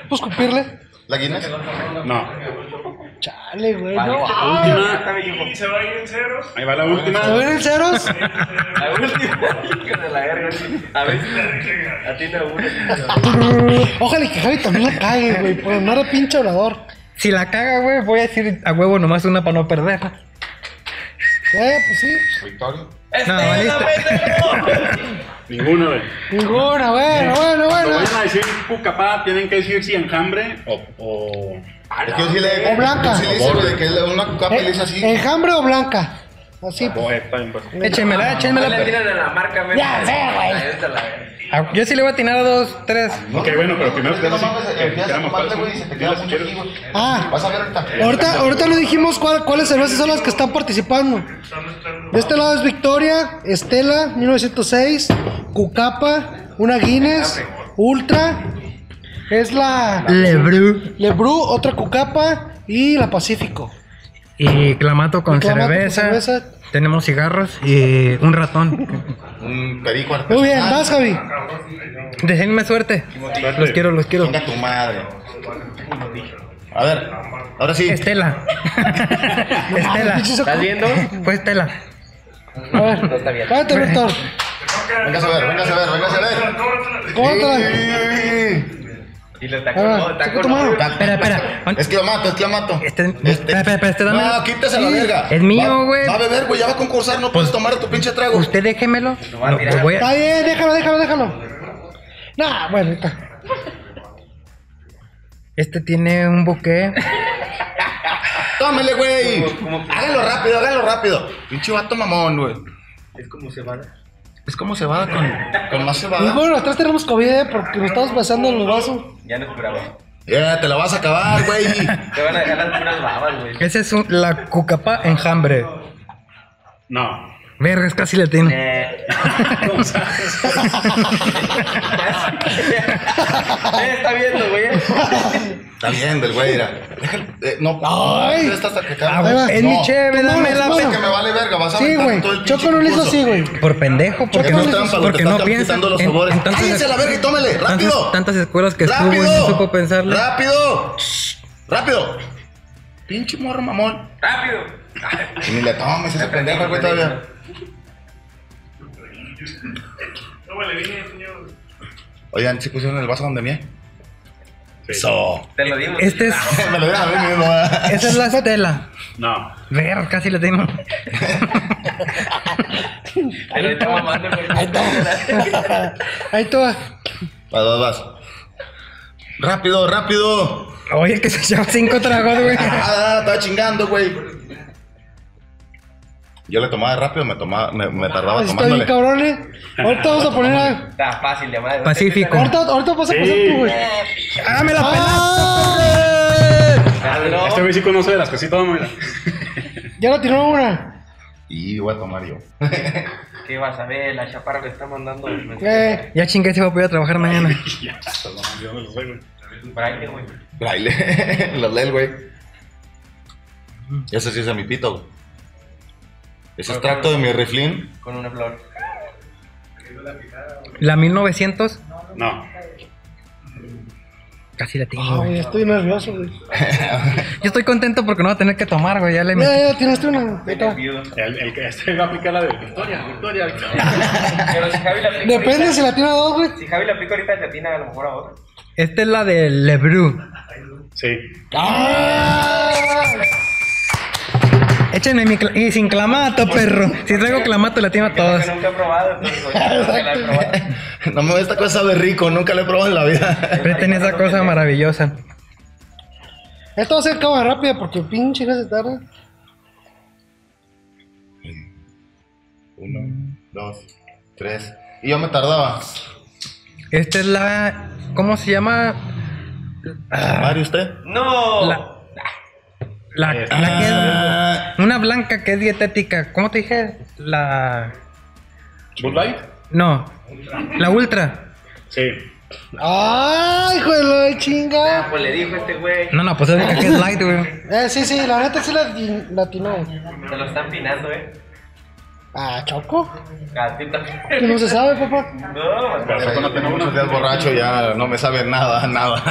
¿Puedo escupirle? ¿La Guinness? No. Chale, güey. Vale. No. Última. se va a ir en ceros. Ahí va la última. ¿Se ven en ceros? La última. Hijo de la verga. A ver si a ti te una. Ojalá y que Javi también la cague, güey. Por andar de pinche orador. Si la caga, güey, voy a decir a huevo nomás una para no perder. Eh, pues sí. Victoria. No, valiste. [laughs] Ninguno, güey. Ninguna, bueno, bueno, bueno. vayan a decir cucapá, tienen que decir si enjambre o. o... Es que yo sí le. O blanca. yo sí le hice, de que es una cucapa y le hice así. Eh, ¿Enjambre o blanca? Así, pues. pues. Échenmela, No échenmela. le tiran a la marca, men. Ya sé, güey. La verga. Ah, Yo sí le voy a atinar a dos, tres. Ok, bueno, pero primero que güey, güey. Ah. Vas a ver ahorita. Ahorita, ahorita no dijimos cuál- cuáles cervezas son las que están participando. De este lado es Victoria, Estela, 1906, Cucapa, una Guinness, Ultra, es la Lebru. Lebru, otra Cucapa y la Pacífico. Y clamato con Clamato con cerveza. cerveza. Tenemos cigarros y un ratón. Un perico Muy bien, artesanal. vas Javi. Deseenme suerte. Los quiero, los quiero. Venga tu madre. A ver, ahora sí. Estela. [laughs] Estela. ¿Estás viendo? Fue Estela. A ver, No está bien. cállate, Víctor. Venga a ver, venga a ver, venga a ver. ¿Cómo te la- Sí. Y le está Ah. No, está saca con. tu mano. Espera, espera. Es clamato, es clamato. Este- espera, espera, espera, este dame- No, quítese la verga. Es mío, güey. Va a beber, güey, ya va a concursar, no puedes tomar tu pinche trago. Usted déjemelo. No, tirar. lo voy a- Está bien, déjalo, déjalo, déjalo. Nah, bueno, ahorita. Este tiene un buque. Tómele, güey. Hágalo rápido, hágalo rápido. Pinche vato mamón, güey. Es como se va. Es como cebada con, con más Y cebada. bueno, atrás tenemos COVID eh, porque nos estamos besando en los vasos. Ya no esperaba. Ya, te la vas a acabar, güey. [laughs] Te van a dejar las puras babas, güey. Ese es un- la cucapa enjambre. No. Vergas, casi le tengo. Eh, ¿Cómo sabes? está viendo, güey. Está bien del güey, mira. Déjale, eh, no, Ay. esta hasta que Ah, es mi No. cheve, No, dámela. no, Sé que me vale verga, vas a Sí, aventar güey. todo el pinche Choco no lo hizo concurso. así, güey. Por pendejo, porque Es no, trampa, lo porque te no están piensa. quitando los En- favores. entonces- Cállense la verga y tómele, Tantas, rápido. tantas escuelas que estuvo y ¡Rápido! no supo pensarle. ¡Rápido! ¡Rápido! Pinche morro mamón. Rápido. Y ni le tomes ese pendejo, güey, todavía. Oigan, ¿sí pusieron el vaso donde mía? Eso. Te lo dimos. Este es, [laughs] Me lo dieron a mí mismo. ¿eh? esa es la estela. No. Ver, casi le tengo. Te lo está mamando. Ahí está. Ahí está. Vas, vas, vas. Rápido, rápido. Oye, que se echaba cinco tragos, güey. Ah, estaba chingando, güey. Yo le tomaba rápido, me tomaba, me, me tardaba bien, tomándole. cabrón, eh. Ahorita vamos a poner a... Está fácil de madre. Pacífico. Ahorita, ahorita vas a pasar Sí. tú, güey. ¡Ah, me la ¡Ah! Este güey sí conoce de las toma, mira. Ya la tiró una. Y voy a tomar yo. [laughs] ¿Qué vas a ver? La chaparra le está mandando. Eh, Ya chingué si voy a poder trabajar mañana. [laughs] Ya, Braille, güey. Braille. [laughs] Los lee el güey. Ese sí es de mi pito, güey. Es extracto de mi riflín. Con una flor. La 1900, No. casi la tengo. ah, güey. estoy nervioso, güey. [laughs] Yo estoy contento porque no voy a tener que tomar, güey. Ya le metí. Ya, ya, tiraste una. Ahí está. Viudo. El, el que este va a aplicar la de Victoria, Victoria, Victoria. Pero si Javi la aplica. Depende ahorita- si la tira dos, güey. Si Javi la aplica ahorita, le atina a lo mejor a otra. Esta es la de Lebru. Sí. Échenme mi cla- y sin clamato, perro. Si traigo clamato, la tiene a Que que nunca he probado, entonces, la he probado. No me esta cosa sabe rico, nunca lo he probado en la vida. Presten esa cosa maravillosa. Esto va a ser cámara rápida porque pinche no se tarda. Uno, dos, tres. Y yo me tardaba. Esta es la. ¿Cómo se llama? ¿Mario usted? ¡No! La. La, la que Ah, es- Una blanca que es dietética. ¿Cómo te dije? La. Bud Light. No. La ultra. Sí. ¡Ay, hijo de la Ah, chinga! pues le dijo este güey. No, no, pues es que es light, güey. Eh, sí, sí, la neta sí la, la atinó. Se lo están pinando, eh. Ah, Choco. A ti también. Que [laughs] no se sabe, papá. No, Pero ya no tenemos muchos días borracho ya no me sabe nada, [laughs] nada.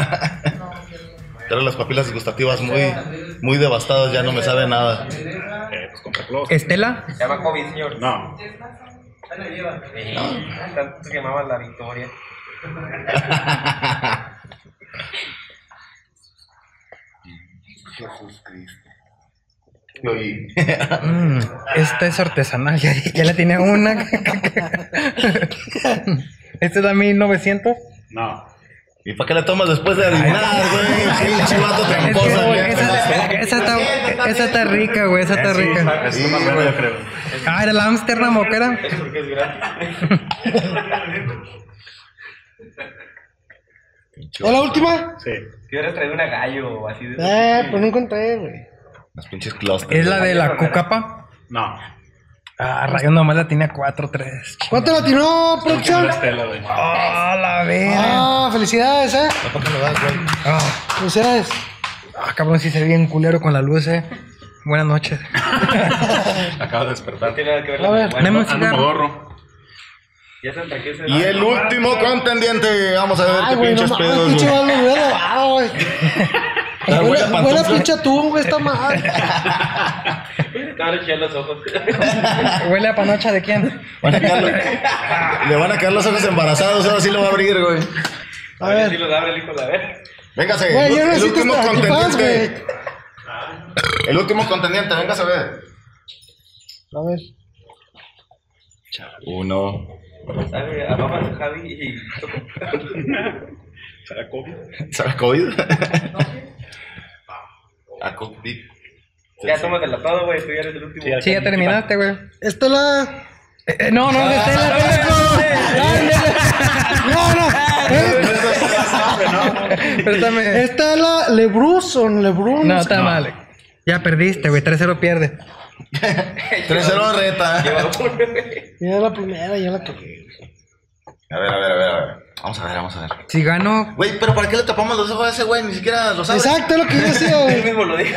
Tengo las papilas gustativas muy, muy devastadas, ya no me sabe nada. Eh, pues compra close. Estela. se llama COVID, señor. No. Sí. Tanto que llamaba la victoria. [laughs] Jesús Cristo. Mm, esta es artesanal, ya, ya la tiene una. Esta es la 1900. No. ¿Y para qué le tomas después de adivinar, güey? Pinche vato Es que, tramposa, güey, güey. esa, está, esa está rica, güey. Esa está sí, rica. Es una buena, yo creo. Ah, era la Amsterdam o qué era. Es porque es gratis. [laughs] ¿Es la última? Sí. Si hubieras traído una gallo o así de. Eh, pues no encontré, güey. Las pinches clusters. Es la de la cucapa. No. Ah, rayo nomás la tiene 4, 3. ¿Cuánto la atinó, producción? La estela, güey. Ah, la verga. Ah, felicidades, eh. ¿Para qué lo das, güey? Ah, Felicidades. ah, cabrón, si se ve bien culero con la luz, eh. Buenas noches. [laughs] Acaba de No despertar. tiene nada que ver A la ver. marihuana. Dame un Ando cigarro. modorro. Ya se hasta que se Y el último contendiente. Vamos a ver Ay, qué güey, no pinches mames, pedos, pinche güey. mal lo hubiera lavado, [laughs] güey. Ah, Huele huele a huele a pantufla. pinche atún, güey, está mal. Te van a echar los ojos. ¿Huele a panocha de quién? Van a quedar- Le van a quedar los ojos embarazados, ahora sí lo va a abrir, güey. A A ver si lo abre el hijo de la ver. Véngase, Güey, yo el, necesito último antifaz, güey. contendiente. El último contendiente, véngase a ver. A ver. Uno. ¿Sabe? A Javi y. ¿Será COVID? ¿Sabes COVID? A COVID. Ya tómatela todo, güey. Tú ya eres el último. Sí, ya. Sí, ya terminaste, güey. Esta es la. Eh, eh, no, no, de Estela, No, no. eh, Espérame. Esta es la Lebrus o Lebrun. No, está mal. Ya perdiste, güey. 3-0 pierde. [laughs] 3-0 reta. Ya la primera, ya la cagué. A ver, a ver, a ver, a ver. Vamos a ver, vamos a ver. Si gano, Güey, pero ¿para qué le tapamos los ojos a ese güey? Ni siquiera lo sabe. Exacto, es lo que yo decía, [laughs] Él mismo lo dijo.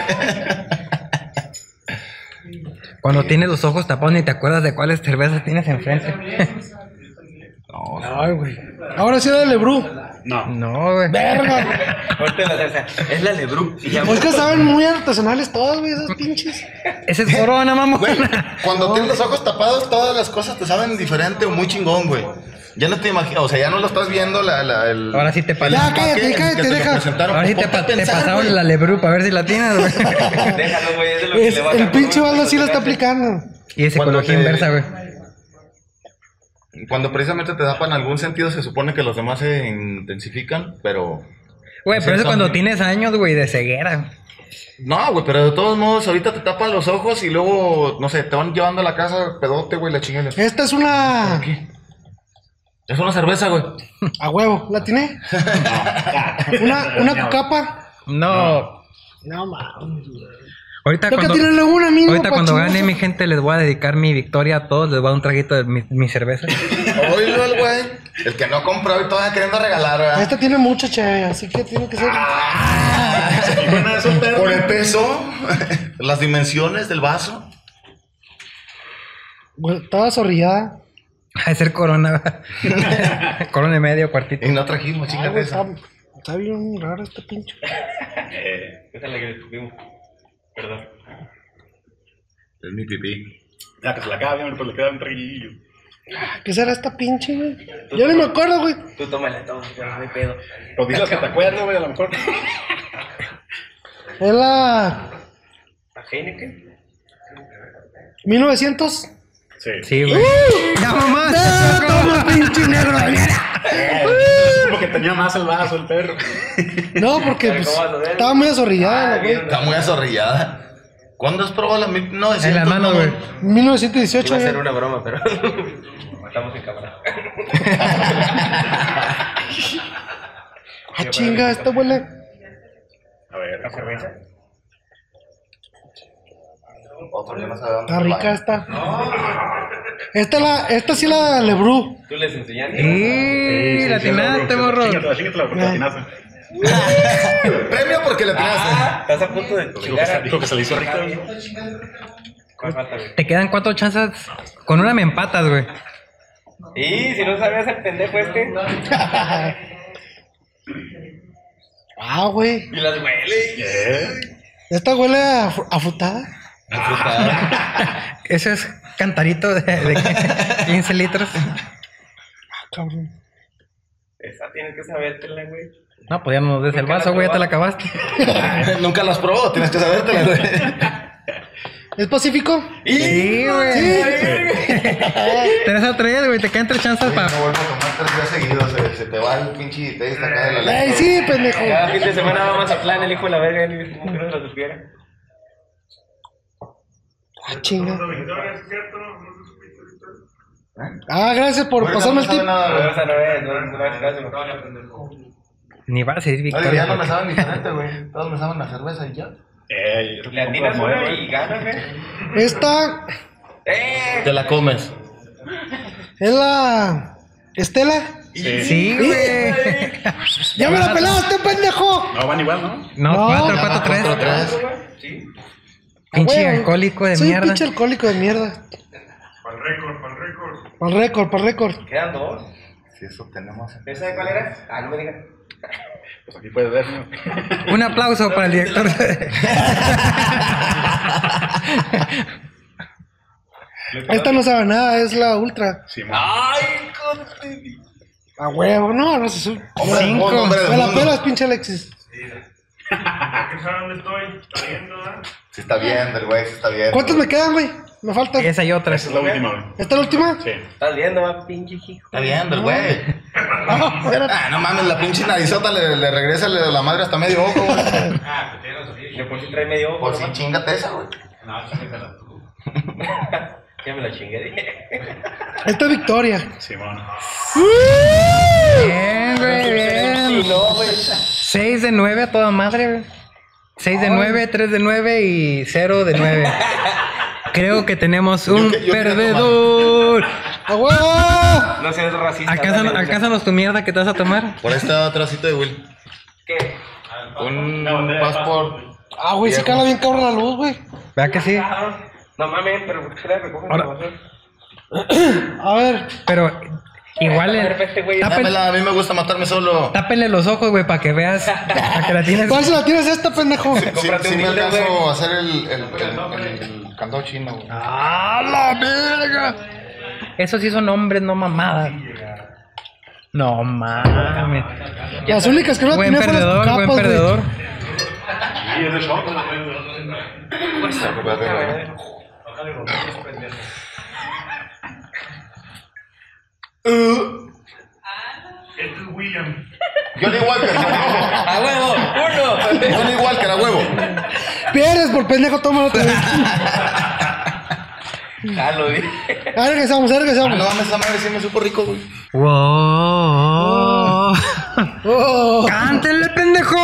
cuando tienes los ojos tapados ni te acuerdas de cuáles cervezas tienes enfrente. No, Ay, güey. Ahora sí era de Lebrú. No. No, güey. Verga. Es la Lebru. Y ya Pues que saben muy artesanales todas, güey, esas pinches. Ese es corona, mamá. Güey, cuando tienes los ojos tapados, todas las cosas te saben diferente o muy chingón, güey. Ya no te imaginas, o sea, ya no lo estás viendo la, la, el... Ahora sí te el pa- Ya, empaque cállate, en que cállate, te lo deja. presentaron. Ahora sí te, a pasaron güey. la Lebru para ver si la tienes, güey. [laughs] Déjalo, güey. Es de lo que Es- le baja el pinche baldo sí la está aplicando. Y es Cuando psicología te- inversa, güey. Cuando precisamente te tapan algún sentido, se supone que los demás se intensifican, pero... Güey, pero eso son- cuando tienes años, güey, de ceguera. No, güey, pero de todos modos, ahorita te tapan los ojos y luego, no sé, te van llevando a la casa pedote, güey, la chingada. Esta es una. Es una cerveza, güey. A huevo, ¿la tiene? Una, [laughs] una cucapa. No. No mames. Ahorita Tengo que cuando, tirarle una, amigo. ahorita cuando gane mi gente les voy a dedicar mi victoria a todos. Les voy a dar un traguito de mi, mi cerveza. [laughs] Oílo el güey. El que no compró y todavía queriendo regalar, ¿verdad? Esta tiene mucha cheve, así que tiene que ser. Por el peso, [laughs] las dimensiones del vaso. Bueno, toda zorrillada. [laughs] A ser corona. [laughs] corona y medio, cuartito. Y no trajimos, güey, esa. está, está bien raro este pinche. [laughs] Eh, Déjale que le tuvimos. Perdón. Es mi pipí. Ya que se la hombre, pues le queda un traguillo. ¿Qué será esta pinche, güey? Yo ni me acuerdo, güey. Tú tómale todo, ya no hay pedo. Pues dilas que te acuerdas, güey, a lo mejor. Es la ¿A Heineken? 1900. Sí. Sí, güey. ¡Ya, mamá! ¡Ah, toma, pinche negro! Como que tenía más el vaso, el perro. No, porque pues, estaba muy azorrillada, Ah, güey. Está muy azorrillada. ¿Cuándo has probado la 1900? En la mano, güey. 1918, Iba a ser una broma, pero. Estamos en cámara. Ah, chinga, esta huele. A ver, ¿La cerveza? Otro que no sabe dónde Está rica esta. Esta, la, esta sí la Lebrú. ¿Tú les enseñaste? ¡Y la atinaste, [laughs] morro! Chíngatela, porque la atinaste. Premio porque le tiraste. Ah, estás a punto de Dijo que, se, dijo que se le hizo rico. ¿Cuál falta, güey? Te quedan cuatro chances. Con una me empatas, güey. Y si no sabías el pendejo este. Ah, güey. Y las huele. Yeah. Esta huele a, fru- a frutada. [laughs] Ese es cantarito de, de [laughs] 15 litros. Ah, cabrón. Esa tienes que sabértela, güey. No, pues ya no nos des el vaso, güey, ya te la acabaste. [laughs] Nunca las probó, tienes que sabértela, güey. ¿Es Pacífico? Sí, güey. Tres a tres, güey, te quedan tres chances para. No vuelvo a tomar tres días seguidos, se, se te va el pinche taste acá de la lengua. ¡Ey, sí, pendejo! Cada fin de semana vamos a plan el hijo de la verga y como que no lo supiera. Ah, chinga. Ah, gracias por pasarme no el tip. Ni va a ser Oye, victoria. ya no me saben diferente, güey. [laughs] Todos me saben la cerveza y ya. Eh, Le atinas una y ganas, güey. [laughs] Esta ¡Eh! Te la comes. es la. Estela. Sí. Sí, güey. ¡Ya me la pelaste, pendejo! No, van igual, ¿no? No, No, cuatro, ya cuatro, tres. Cuatro, tres. Sí. Pinche Ah, alcohólico de Soy un mierda. pinche alcohólico de mierda. Para el récord, para el récord. Para el récord, para el récord. Quedan dos. Si eso tenemos. ¿Esa de cuál era? Ah, no me digas. Pues aquí puedes ver, ¿no? Un aplauso para el director. [laughs] Esta no sabe nada, es la ultra. Sí. ¡Ay, conte! A huevo, no, no se sube. Hombre del mundo, hombre del Me la pelas, pinche Alexis. Sí está bien, del güey, sí está bien. ¿Cuántas me quedan, güey? Me faltan. Esa y otra. Esa es la última, güey. ¿Esta es la última? Sí. ¿Estás viendo, va, pinche hijo? Está bien, del güey. [laughs] Ah, espérate. Ah, no mames, la pinche narizota le, le regresa le- la madre hasta medio ojo, güey. [laughs] Le por si trae medio ojo. Por si chingate esa, güey. [laughs] Ya me la chingué, dije. Esta es Victoria. Simón. Bien, güey, bien. No, güey. 6 de 9 a toda madre, güey. 6 de 9, 3 de 9 y 0 de 9. [laughs] Creo que tenemos Yo un que- yo quería perdedor. [laughs] No seas racista. Alcánzanos, dale, alcánzanos tu mierda que te vas a tomar. Por ahí está atrásito de Will. ¿Qué? Un passport. Ah, güey, se cala bien cabrón la luz, güey. ¿Verdad que sí? No mames, pero ¿por qué la recogen Ahora- la basura? [clears throat] A ver, Pero igual A el, ver, este güey- Dámela, a mí me gusta matarme solo. tápenle los ojos, güey, para que veas. Para que la tienes. ¿cuál se la tienes esta, pendejo? Sí, Cómprate sí un me alcanzo a hacer el, el, el, el candado chino, güey. ¡Ah, la verga! Esos sí son hombres, no mamadas. No mames. Las únicas que no Buen tenía fueron las perdedor, buen capas, güey. perdedor. Y es de short, güey. Este es William. Johnny Walker, [laughs] ¡A huevo! ¡Uno! Johnny Walker, a huevo. Pierdes por pendejo, tómalo otra vez. Ah, lo vi. Ahora regresamos, ahora Ah, no regresamos. mames, esa madre sí me supo rico, güey. ¡Wow! Oh. ¡Cántenle, pendejos!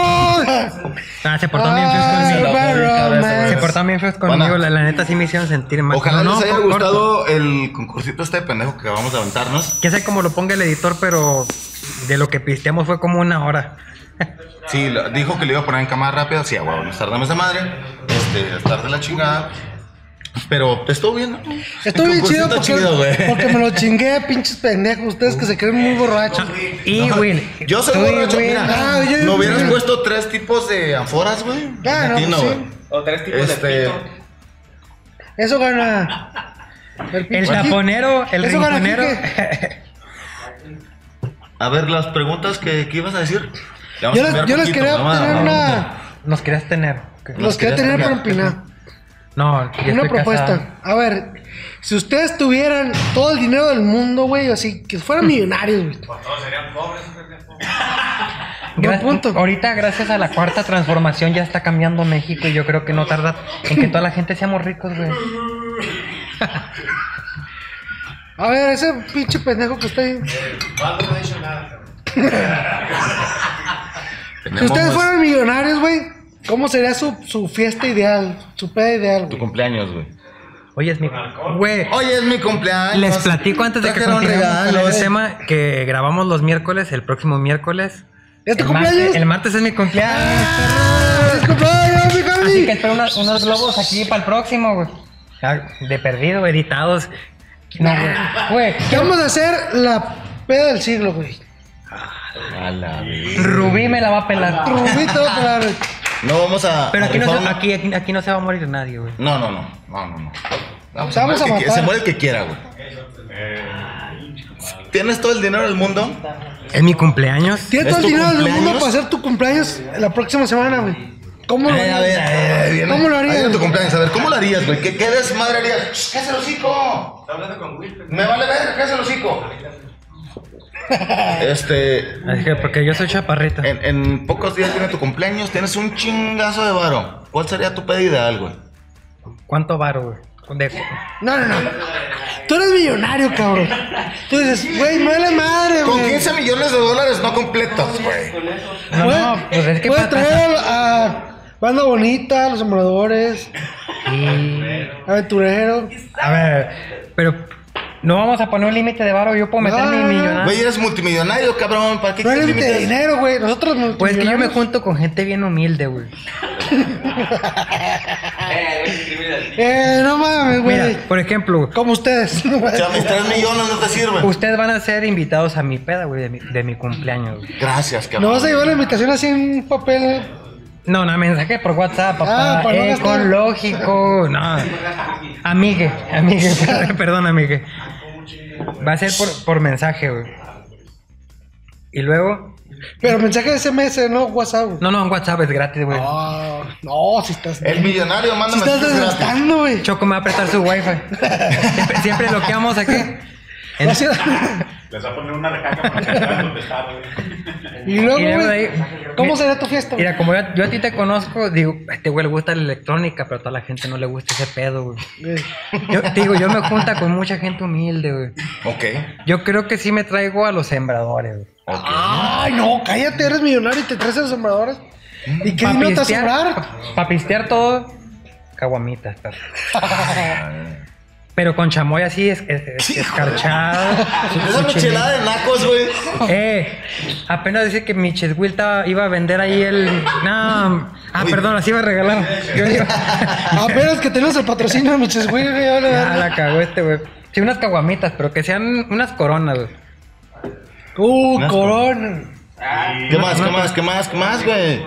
Ah, se portaron bien feos Ay, conmigo. Se portaron bien feos conmigo. La, la neta sí me hicieron sentir mal. Ojalá No, les haya corto. gustado el concursito este de pendejo que acabamos de aventarnos. Que sé cómo lo ponga el editor, pero de lo que pisteamos fue como una hora. Sí, lo- dijo que le iba a poner en cámara rápida. Sí, a huevo, nos tardamos de madre. Este, estar de la chingada. Pero estuvo bien, ¿no? Estuvo bien chido porque, chido, güey. porque me lo chingué, pinches pendejos. Ustedes que se creen muy borrachos. Y, No, Will. Yo soy borracho, mira. Ah, yo- ¿No hubieras puesto tres tipos de anforas, güey? Ah, no, pues sí. güey. O tres tipos Este- de pito. Eso gana. El, El taponero, el Eso gana rinconero. A ver, las preguntas que, que ibas a decir. Vamos Yo a les, yo quería tener una. Nos querías tener. Los quería querías tener para opinar. No, yo Una estoy propuesta. casado. A ver, si ustedes tuvieran todo el dinero del mundo, güey, así que fueran millonarios, güey. Buen Gra- punto. Ahorita, gracias a la cuarta transformación, ya está cambiando México y yo creo que no tarda en que toda la gente seamos ricos, güey. A ver, ese pinche pendejo que está ahí. Si ustedes fueran millonarios, güey, ¿cómo sería su, su fiesta ideal? Su peda ideal, tu güey. cumpleaños, güey. Oye, es mi. Güey. Oye, es mi cumpleaños. Les platico antes de que Trajeron continuemos con regalos. tema que grabamos los miércoles, el próximo miércoles. ¿Es tu el martes- cumpleaños? el martes es mi cumpleaños. ¡Feliz cumpleaños, mi Así Javi! que espero unos, unos globos aquí para el próximo, güey. Ah, De perdido, editados. No, güey. Güey, ¿Qué vamos a hacer la peda del siglo, güey? A la. Rubí me la va a pelar. Rubito. No vamos a. Pero a aquí no, se, aquí, aquí, aquí no se va a morir nadie, güey. No, no, no. No, no, no. Vamos, a muere el que- matar. Se muere el que quiera, güey. ¿Tienes todo el dinero del mundo? Es mi cumpleaños. Tienes ¿Es todo el dinero del mundo para hacer tu cumpleaños la próxima semana, güey. ¿Cómo lo Eh, a harías? ver, a ver, a ver, viene- ¿Cómo lo harías? viene tu cumpleaños. A ver, ¿cómo lo harías, güey? ¿Qué, qué desmadre harías? ¡Cállate el hocico! Me vale ver, cállate el hocico. Este. Así que, porque yo soy chaparrito. En, en pocos días viene tu cumpleaños, tienes un chingazo de varo. ¿Cuál sería tu pedida ideal, güey? ¿Cuánto varo, güey? De- No, no, no. Tú eres millonario, cabrón. Tú dices, güey, vale madre, Con güey. 15 millones de dólares no completos, güey. No, no, pues es que Puedes traer a Banda Bonita, Los Sembradores, Aventurero. A ver, pero no vamos a poner un límite de varo. Yo puedo meter No, mi millonario. Güey, eres multimillonario, cabrón. ¿Para qué No quieres límite de límites? dinero, güey. Nosotros Pues que yo me junto con gente bien humilde, güey. [laughs] Eh. Eh, no mames, Mira, güey. por ejemplo, Como ustedes. [laughs] O sea, mis 3 millones no te sirven. ustedes van a ser invitados a mi peda, güey, de mi, de mi cumpleaños. güey. Gracias, cabrón. ¿No vas a llevar la invitación así en un papel? No, no, mensaje por WhatsApp, papá. Ah, para no gastar. Ecológico, no. Amigue, amigue, [laughs] perdón, amigue. Va a ser por, por mensaje, güey. Y luego, Pero mensaje de SMS, no WhatsApp. no, no, en WhatsApp es gratis, güey. Ah, no, si estás. El millonario si manda estás mensajes gratis. desgastando, güey. Choco me va a prestar su wifi. [laughs] Siempre, siempre bloqueamos aquí. En- Les va a poner una recaca para contestar, güey. Y luego, Y luego de güey, ahí- ¿cómo será tu fiesta? Mira, como yo, yo a ti te conozco, digo, a este güey le gusta la electrónica, pero a toda la gente no le gusta ese pedo, güey. Yo te digo, yo me junta con mucha gente humilde, güey. Ok. Yo creo que sí me traigo a los sembradores, güey. Ay, no, cállate, eres millonario y te traes a los sembradores. ¿Y qué dinero te va a pistear- todo. caguamitas. Pero con chamoy así es, es- es- escarchado. Esa michelada de nacos, güey. Eh, apenas dice que mi Cheswil iba a vender ahí el. No. Ah, perdón, así iba a regalar. Yo. Apenas [laughs] que tenemos el patrocinio de Miches, güey, güey, Ah, la cagó este, güey. Sí, unas caguamitas, pero que sean unas coronas, güey. Uh, corona. ¿Qué más, qué más, qué más, qué más, güey?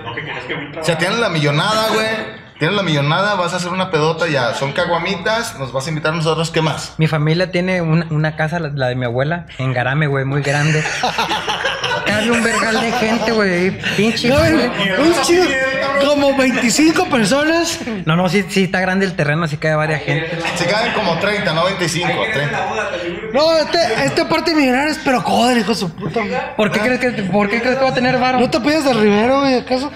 O sea, tienes la millonada, güey. Tienes la millonada, vas a hacer una pedota ya. Son caguamitas, nos vas a invitar a nosotros, ¿qué más? Mi familia tiene una, una casa, la, la de mi abuela, en Garame, güey, muy grande. [laughs] Cabe un vergal de gente, güey. Pinche. Güey. un chido, como 25 personas. No, no, sí, sí está grande el terreno, así hay varias gente. Se caen como 30, no 25, 30. No, este, este parte millonario es pero coder, hijo de su puta. ¿Por qué crees que, por qué crees que va a tener varo? ¿No te pides del Rivero, güey, acaso?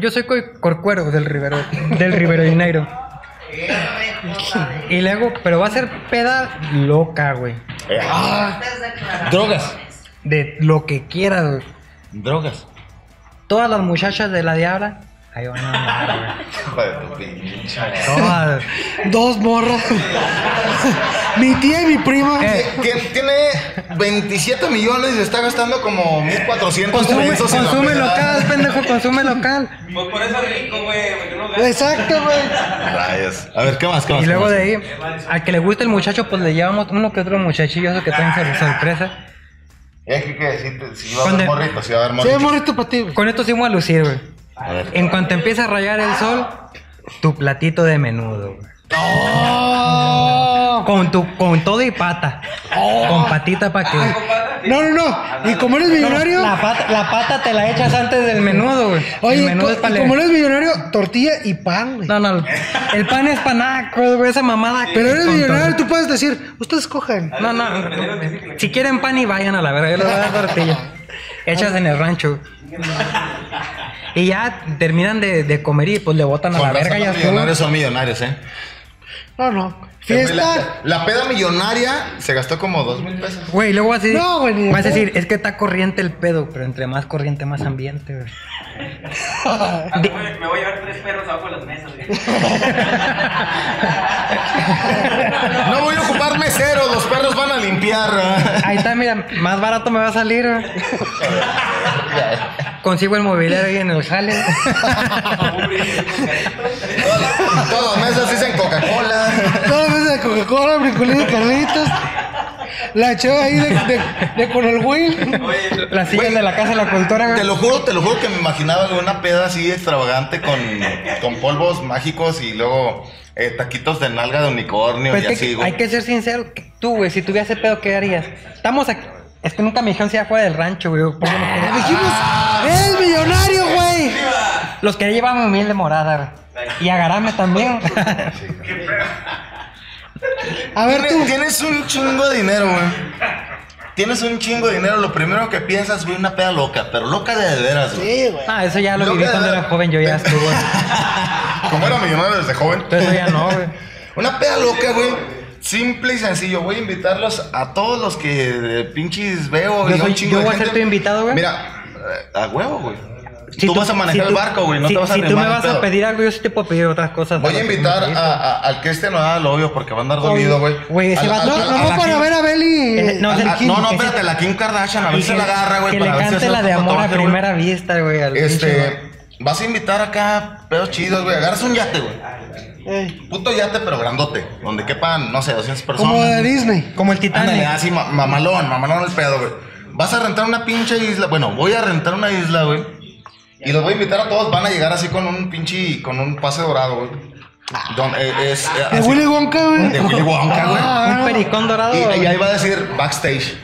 Yo soy co- corcuero del Rivero, del Rivero de Janeiro. Y luego, pero va a ser peda loca, güey. Drogas. De lo que quieras, güey. Drogas. Todas las muchachas de la diabla, ahí van a andar. Todas. Dos morras. mi tía y mi prima. Eh, Tiene, tiene 27 millones y está gastando como 1400 Consume, pesos en la consume peda. local, pendejo, consume local. Pues por eso es rico, güey, porque no gasta. Exacto, güey. Rayos. A ver, ¿qué más? ¿Qué más? Y luego más? de ahí, al que le guste el muchacho, pues le llevamos uno que otro muchachillo esos que traen sor- sorpresa. Es que, que si, si va a haber morritos, si va a haber Sí, morritos. morrito para ti, güey. Con esto sí vamos a lucir, güey. A ver. En cuanto empieza a rayar el sol, tu platito de menudo. Oh. Con tu, con todo y pata. Con patita para que. No, no, no. Y como eres millonario. La pata, la pata te la echas antes del menudo, güey. Oye, el menudo es y como eres millonario, tortilla y pan, güey. No, no, el pan es panaco, güey, esa mamada. Pero eres millonario, todo. tú puedes decir, ustedes cogen. No, no, si quieren pan y vayan a la verga, yo les voy a dar tortilla. [laughs] Hechas en el rancho. [laughs] Y ya terminan de, de comer y pues le botan a la verga razón y los estuvo. millonarios son millonarios, ¿eh? No, no. Fiesta. La, la peda millonaria se gastó como dos mil pesos. Güey, luego vas a decir, No, güey, vas a decir, es que está corriente el pedo, pero entre más corriente, más ambiente, güey. [laughs] Me voy me voy a llevar tres perros abajo de las mesas, güey. [laughs] No voy a ocupar meseros, los perros van a limpiar. ¿eh? Ahí está, mira, más barato me va a salir, güey. Consigo el mobiliario ahí en el jale. Todas, todas las mesas dicen Coca-Cola. Todas las veces de Coca-Cola, bricolín y Carlitos. La echó ahí de, de, de con el Will. Las sillas de la casa de la cultura, Te lo juro, te lo juro que me imaginaba una peda así extravagante con, con polvos mágicos y luego eh, taquitos de nalga de unicornio Pues y así, hay güey. que ser sincero, que tú, güey, si tuviera ese pedo, ¿qué harías? Estamos aquí. Es que nunca me dijeron si era fuera del rancho, güey. ¿Por quería? Dijimos, ¡es millonario, güey! Los quería llevar a mi humilde morada, güey. Y a Garame también. [laughs] A ver tú. tienes un chingo de dinero, güey. Tienes un chingo de dinero. Lo primero que piensas, güey, una peda loca, pero loca de de veras, güey. Sí, güey. ah, eso ya lo Lo viví cuando era joven, yo ya [laughs] estuve. Como era millonario desde joven. Pero eso ya no, güey. [laughs] Una peda loca, güey. Simple y sencillo. Voy a invitarlos a todos los que eh, pinches veo. Yo y a un soy- chingo yo de voy a ser gente. tu invitado, güey. Mira, eh, a huevo, güey. Si tú, vas a manejar si el barco, güey. No si, te vas a Si tú me vas a pedir algo, yo sí te puedo pedir otras cosas. Voy a invitar a, a- al Cristian Nodal, obvio, porque va a andar dormido, güey. Güey, ese A la- vato- a No, no, no para ver a Beli. Eh, no, no, no, espérate, la Kim Kardashian, a ver si la agarra, güey. Que le cante la de amor a primera vista, güey. al. Este, vas a invitar acá pedos chidos, güey. Agarras un yate, güey. Ey, Puto yate, pero grandote. Donde quepan, no sé, 200 personas. como de Disney. Como el Ándale, Titanic. así, ma- mamalón, mamalón el pedo, güey. Vas a rentar una pinche isla. Bueno, voy a rentar una isla, güey. Y los voy a invitar a todos. Van a llegar así con un pinche, con un pase dorado, güey. Don- eh, es, eh, De así- Willy Wonka, güey. De Willy Wonka, güey. Un pericón dorado. Y, ahí va a decir backstage.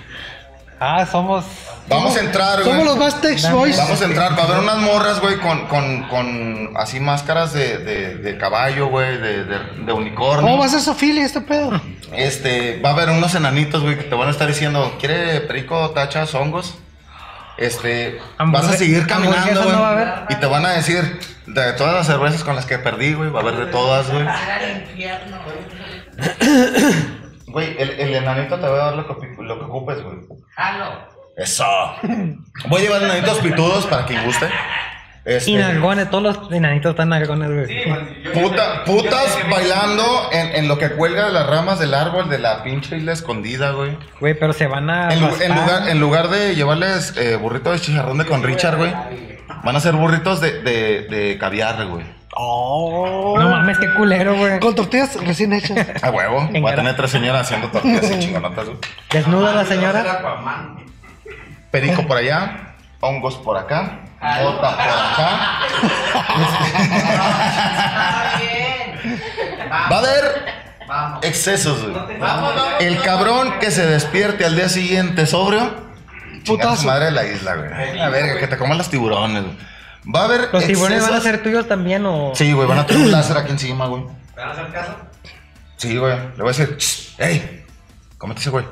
Ah, somos. Vamos a entrar, güey. Somos los Backstage Boys. Vamos a entrar, va a haber unas morras, güey, con, con, con así máscaras de, de, de caballo, güey, de, de, de unicornio. ¿Cómo va a ser Sofía este pedo? Este, va a haber unos enanitos, güey, que te van a estar diciendo, ¿quiere perico, tachas, hongos? Este, vas a seguir caminando, güey. no y te van a decir, de todas las cervezas con las que perdí, güey, va a haber de todas, güey. [coughs] Güey, el, el enanito te va a dar lo que, ocup- lo que ocupes, güey. Eso. Voy a llevar enanitos pitudos para quien guste. Este, Y nalgones, todos los enanitos están nalgones, güey. puta- putas bailando en, en lo que cuelga de las ramas del árbol de la pinche isla escondida, güey. Güey, pero se van a. En, lugar, en lugar de llevarles eh, burritos de chicharrón de con Richard, güey, van a ser burritos de, de, de caviar, güey. Oh. No mames, qué culero, güey. Con tortillas recién hechas. A huevo. Voy a tener tres señoras haciendo tortillas y chingonotas, güey. Desnuda la señora. Perico por allá, hongos por acá, bota por acá. Va a haber excesos, güey. El cabrón que se despierte al día siguiente sobrio. Putazo. Madre de la isla, güey. A ver, que te coman los tiburones, güey. Va a haber. ¿Los tiburones van a ser tuyos también o.? Sí, güey, van a tener un [clears throat] láser aquí encima, güey. ¿Me van a hacer caso? Sí, güey. Le voy a decir, "Shh, ¡Ey! Cómete ese, güey.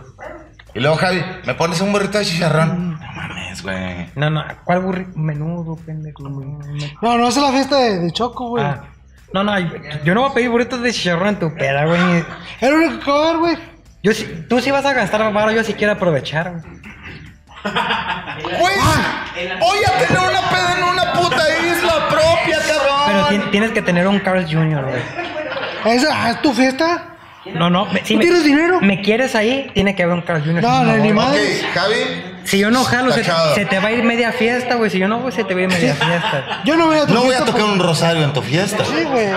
Y luego, Javi, ¿me pones un burrito de chicharrón? No mames, güey. No, no, ¿cuál burrito? Menudo, pendejo. No, No, no es la fiesta de, de Choco, güey. Ah, no, no, yo no voy a pedir burritos de chicharrón en tu peda, güey. [laughs] Es lo único que va güey. Yo, sí- tú sí vas a gastar varo, yo sí quiero aprovechar, güey. [laughs] Güey, voy a tener una peda en una puta isla propia, cabrón. Pero ti- tienes que tener un Carl Jr., güey. ¿Es, ah, ¿es tu fiesta? No, no, me- si ¿Tú me, tienes dinero? me quieres ahí, tiene que haber un Carl Jr. No, no, ni. Ok, Javi. Si yo no jalo, se, te va a ir media fiesta, güey. Si yo no voy, se te va a ir media fiesta. Yo no voy a No voy a tocar un rosario en tu fiesta. Sí, güey.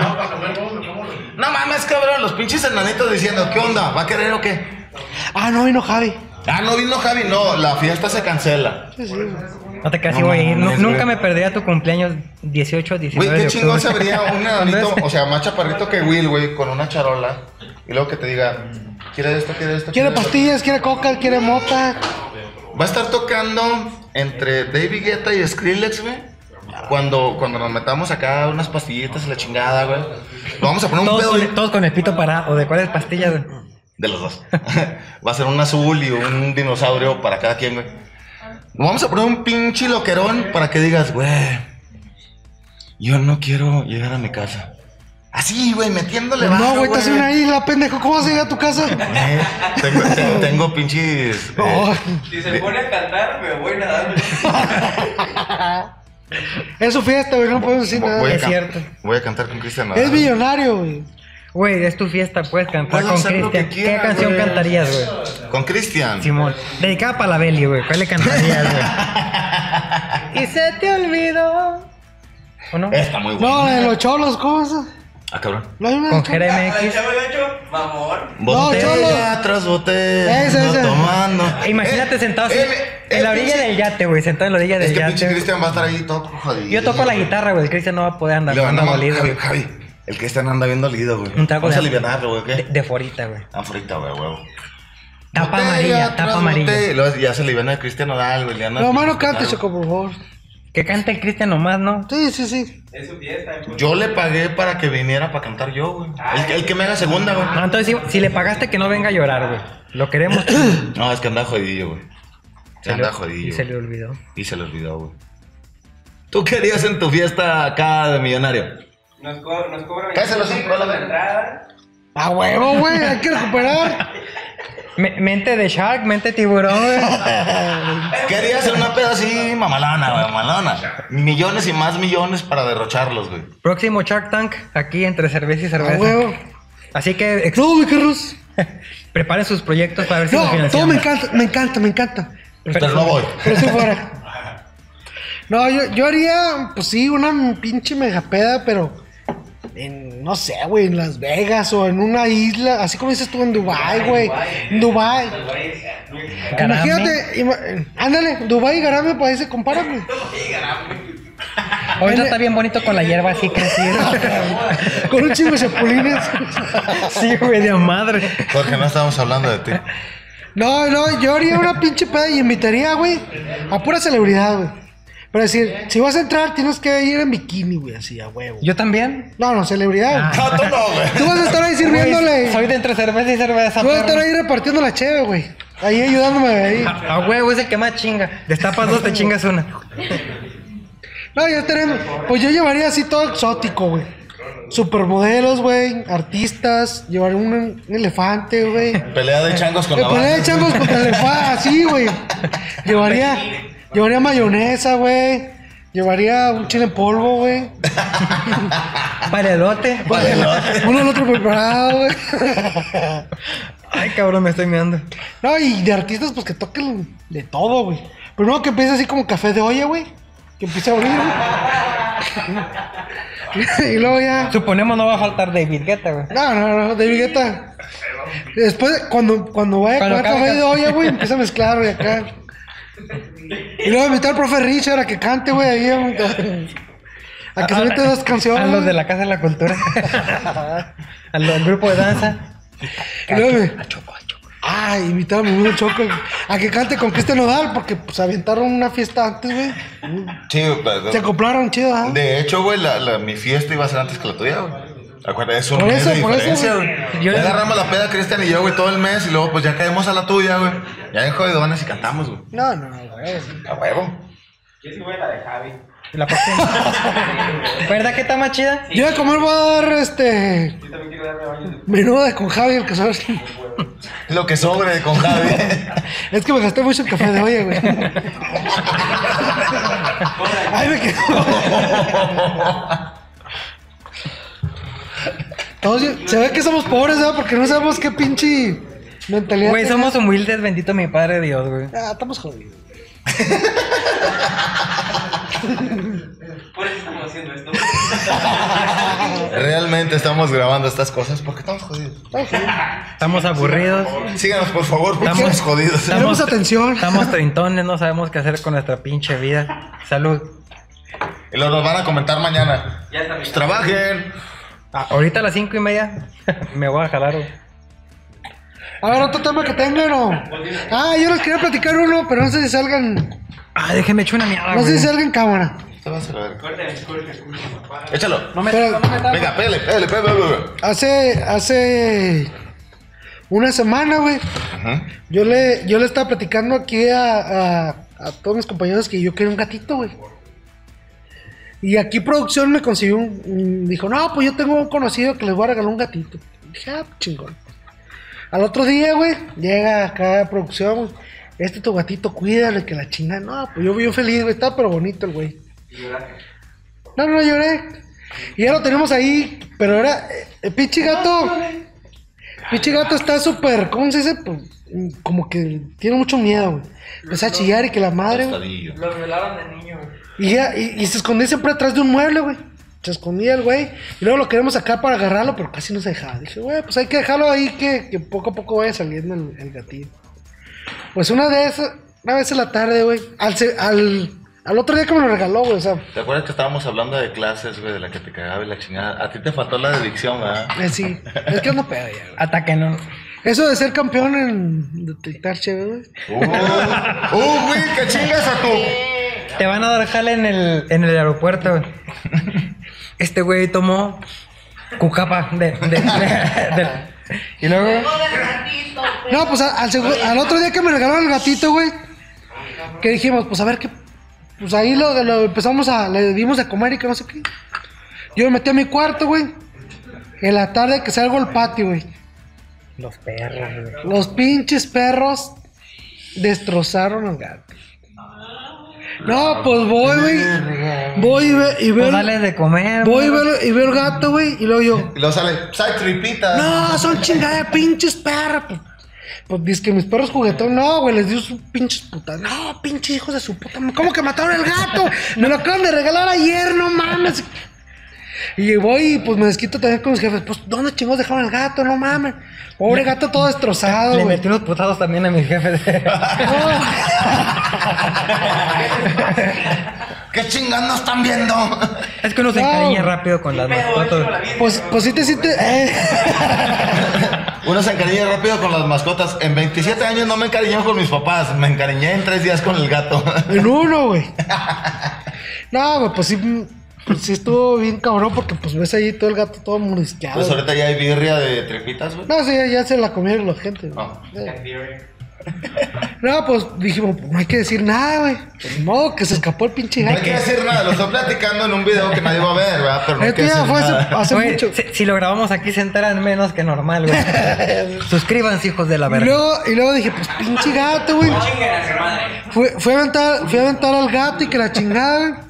No mames, cabrón. Los pinches enanitos diciendo, ¿qué onda? ¿Va a querer o qué? Ah, no vino Javi. Ah, no vino Javi. No, la fiesta se cancela. Sí, sí. No te casi No voy a ir. Nunca güey. me perdería tu cumpleaños 18, 19 Güey, qué chingón se vería un enanito, o sea, más chaparrito que Will, güey, con una charola. Y luego que te diga, ¿quiere esto, quiere esto? Quiere esto?" pastillas, quiere coca, quiere mota. Va a estar tocando entre David Guetta y Skrillex, güey. Cuando, cuando nos metamos acá unas pastillitas y la chingada, güey. Vamos a poner un Todos pedo con, todos con el pito parado. ¿O de cuáles pastillas, güey? de los dos. [laughs] Va a ser un azul y un dinosaurio para cada quien, güey. Vamos a poner un pinche loquerón para que digas, güey, yo no quiero llegar a mi casa. Así, güey, metiéndole No, varo, güey, estás en una isla, pendejo. ¿Cómo vas a llegar a tu casa? [laughs] Eh, tengo, te- tengo pinches. [laughs] eh, No, Si se pone a cantar, me voy nadando. [laughs] es su fiesta, güey. No podemos decir nada. voy, a Es can- cierto. voy a cantar con Cristian Es millonario, güey. Güey, es tu fiesta, puedes cantar con hacer lo que Cristian. ¿Qué canción güey. cantarías, güey? Con Cristian. Simón. Dedicada para la Beli, güey. ¿Cuál le cantarías, güey? [laughs] y se te olvidó. ¿O no? Está muy bueno. No, de los cholos, ¿cómo es? Ah, cabrón. No hay una Con. Mamón. Botella cholo. tras botella. Ese, ese. Tomando. Imagínate Eh, sentado así, eh, en la eh, orilla pinche- del yate, güey. Sentado en la orilla Es del que pinche yate. Cristian va a estar ahí todo jodido. Yo toco la guitarra, güey. El Cristian no va a poder andar. Le van anda a dolido, Javi, güey. Javi, el Cristian anda bien dolido, güey. Un a de, aliviarlo, güey, de, ¿qué? de forita, güey. Ah, frita, güey, huevo. Tapa Botella amarilla, tapa amarilla. botella. Y luego ya se aliviana el Cristian Nodal, güey. le No, el mano, cante. Choco, por favor. Que cante el Cristian nomás, ¿no? Sí, sí, sí. Es su fiesta. pues. Yo le pagué para que viniera para cantar yo, güey. El, el que me haga segunda, güey. No, entonces si, si le pagaste que no venga a llorar, güey. Lo queremos. [coughs] No, es que anda jodidillo, güey. Se Se le- anda jodidillo. Y se le olvidó. Y se le olvidó, güey. ¿Tú querías en tu fiesta acá de millonario? Nos, co nos cobran Cállese los 25 cinco de entrada. A huevo, güey. Hay que recuperar. [laughs] Me- mente de Shark, mente tiburón, güey. [laughs] Querías hacer una peda así, mamalona, güey, mamalona. Millones y más millones para derrocharlos, güey. Próximo Shark Tank, aquí entre cerveza y A cerveza. huevo. Así que No, mi Carlos. [laughs] preparen sus proyectos para ver si lo No, todo me encanta, me encanta, me encanta. Pero no voy. Pero estoy fuera. No, yo, yo haría, pues sí, una pinche megapeda, pero en, no sé, güey, en Las Vegas o en una isla, así como dices tú en Dubai, güey. En Dubai. Imagínate, ima- ándale, Dubai y Garame, pues ahí se comparan, güey. [laughs] Ahorita está bien bonito con la hierba así crecida. [laughs] Con un chingo de chapulines. sí, güey, de madre. Jorge, no estábamos hablando de ti. No, no, yo haría una pinche peda y invitaría, güey, a pura celebridad, güey. Pero decir, si vas a entrar, tienes que ir en bikini, güey, así, a huevo. Yo también. No, no, celebridad. güey. No, tú no, güey. Tú vas a estar ahí sirviéndole. Güey, Soy de entre cerveza y cerveza. Tú vas a estar ahí repartiendo la cheve, güey. Ahí ayudándome ahí. A, a huevo, es el que más chinga. Destapas dos, te chingas una. No, ya tenemos. Pues yo llevaría así todo exótico, güey. Supermodelos, güey. Artistas. Llevaría un, un elefante, güey. Pelea de changos con Me la pelea de changos contra el elefante, así, güey. Llevaría. Llevaría mayonesa, güey. Llevaría un chile en polvo, güey. Para el elote. Uno al otro preparado, güey. Ay, cabrón, me estoy mirando. No, y de artistas, pues que toquen de todo, güey. Primero que empiece así como café de olla, güey. Que empiece a abrir, güey. [laughs] y luego ya. Luego no va a faltar David Guetta, güey. No, no, no, de Guetta. Después, cuando, cuando vaya a café de olla, güey, empieza a mezclar, güey, acá. Y luego invitar al profe Richard a que cante, güey, ahí. A, a que se mete dos canciones. A los de la Casa de la Cultura. [laughs] al, al grupo de danza. Y luego me- Ah, invitar a mi amigo Choco a que cante con Cristian Nodal, porque pues aventaron una fiesta antes, güey. Sí, Se acoplaron chido, ¿ah? de hecho, güey, la, la- mi fiesta iba a ser antes que la tuya, güey. Acuérdate, es un Por mes eso, de por eso, diferencia, güey. güey. Yo- Ya agarramos la peda, Cristian y yo, güey, todo el mes, y luego, pues ya caemos a la tuya, güey. Ya en jodidones y cantamos, güey. No, no, güey. A huevo. La próxima. [laughs] ¿Verdad que está más chida? Yo de comer voy a dar este. Menuda con Javi, el que sabes. Lo que sobre con Javi. [laughs] Es que me gasté mucho en café de olla, güey. [laughs] Ay, me quedó. Todos, se ve que somos pobres, ¿verdad? Porque no sabemos qué pinche mentalidad. Güey, tenemos. somos humildes, bendito mi padre Dios, güey. Ah, estamos jodidos. Por eso estamos haciendo esto. Realmente estamos grabando estas cosas porque estamos jodidos. Estamos aburridos. Síganos, por favor, porque Estamos- estamos jodidos. Queremos atención. Estamos treintones, no sabemos qué hacer con nuestra pinche vida. Salud. Y lo nos van a comentar mañana. Ya está Pues trabajen. Ah, ahorita a las cinco y media [laughs] me voy a jalar, güey. A ver, otro tema que tengan o. Ah, yo les quería platicar uno, pero no sé si salgan. Ah, déjeme echar una mierda, No sé si salga en cámara. Échalo. No me, Pero- no me. Venga, pégale, pégale, pégale. pégale. Hace. Hace. Una semana, güey. Ajá. Yo le, yo le estaba platicando aquí a, a, a todos mis compañeros que yo quería un gatito, güey. Y aquí producción me consiguió un, un- Dijo, no, pues yo tengo un conocido que les voy a regalar un gatito. Dije, ah, chingón. Al otro día, güey, llega acá a producción, güey. Este tu gatito, cuídalo, y que la chinga. No, pues yo bien feliz, güey. Estaba pero bonito el güey. No, no lloré. Y ya lo tenemos ahí, pero era. eh, El pinche gato. Pinche gato está súper. ¿Cómo se dice? Pues, como que tiene mucho miedo, güey. Empezó a chillar y que la madre. Lo violaron de niño, güey. Y, ya, y, y se escondía siempre atrás de un mueble, güey. Se escondía el güey. Y luego lo queremos sacar para agarrarlo, pero casi no se dejaba. Dije, güey, pues hay que dejarlo ahí que, que poco a poco vaya saliendo el, el gatillo. Pues una de esas, una vez en la tarde, güey. Al, se- al, al otro día que me lo regaló, güey. O sea, ¿Te acuerdas que estábamos hablando de clases, güey, de la que te cagaba y la chingada? A ti te faltó la de dicción, ¿verdad? eh, sí. [laughs] Es que no pedo ya, güey. Hasta que no. Eso de ser campeón en detectar chévere, güey. Uh, uh, güey, que chingas a tu. Te van a dar jale en el, en el aeropuerto, güey. [laughs] Este güey tomó cucapa de, de, de- de- y luego No, pues al otro día que me regalaron el gatito, güey. Que dijimos, pues a ver qué. Pues ahí lo, lo empezamos a. Le dimos de comer y que no sé qué. Yo me metí a mi cuarto, güey. En la tarde que salgo al patio, güey. los perros, güey. Los pinches perros destrozaron al gato. No, pues voy, güey. Voy y, ve- y veo. Pues dale de comer. voy y veo, y veo el gato, güey. Y luego yo. Y luego sale, sale tripita. No, son chingadas, pinches perros. Pues, pues dice que mis perros juguetones, no, güey, les dio sus pinches putas. No, pinches hijos de su puta. ¿Cómo que mataron al gato? Me lo acaban de regalar ayer, no mames. Y voy y pues me desquito también con mis jefes. Pues, ¿dónde chingos dejaron al gato? No mames. Pobre gato todo destrozado, Le güey. metí unos putados también a mi jefe. [laughs] ¿Qué chingados están viendo? es que uno se encariña rápido con las mascotas. Pues, pues sí te sientes. eh. Uno se encariña rápido con las mascotas. En 27 años no me encariñé con mis papás. Me encariñé en 3 días con el gato. En uno, güey. [laughs] No, güey, pues sí. Pues sí estuvo bien cabrón porque pues ves ahí todo el gato todo mordisqueado. Pues ahorita ya hay birria de tripitas, güey. No, sí, ya se la comieron la gente. güey. Eh. [laughs] No, pues dijimos, pues, no hay que decir nada, güey. Pues, modo que se escapó el pinche No hay gato. que decir nada, lo estoy platicando en un video que nadie va a ver, ¿verdad? Pero no hay que Esto ya decir fue hace, nada. hace Güey, mucho. si, si lo grabamos aquí se enteran menos que normal, güey. [laughs] Suscríbanse, hijos de la Y verga. luego, y luego dije, pues pinche gato, güey. Chinguen a su madre. Fui, fui a aventar, fui a aventar al gato y que la chingada, güey.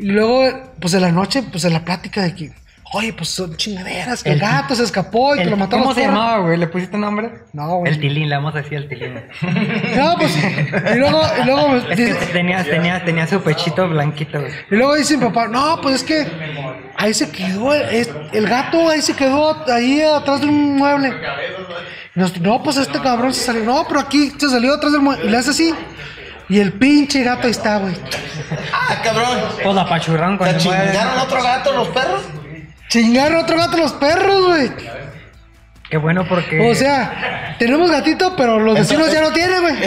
Y luego, pues en la noche, pues en la plática de que, oye, pues son chingaderas, que el, El- gato se escapó y que El- lo mataron. ¿Cómo se llamaba, güey? ¿Le pusiste nombre? No, güey. El tilín, le vamos a decir el tilín. [laughs] No, pues. Y luego, y luego, Es que tenía, tenía, tenía su pechito blanquito, güey. y luego dice mi papá, no, pues es que ahí se quedó, el, es- el gato ahí se quedó, ahí atrás de un mueble. Nos- no, pues este cabrón se salió, no, pero aquí se salió atrás del mueble. Y le hace así. Y el pinche gato ahí está, güey. ¡Ah, cabrón! Pues la pachurrón con ¿Te el mueble. chingaron otro gato los perros? Chingaron otro gato los perros, güey. Qué bueno porque. O sea, tenemos gatito, pero los vecinos ya no tienen, güey. [laughs]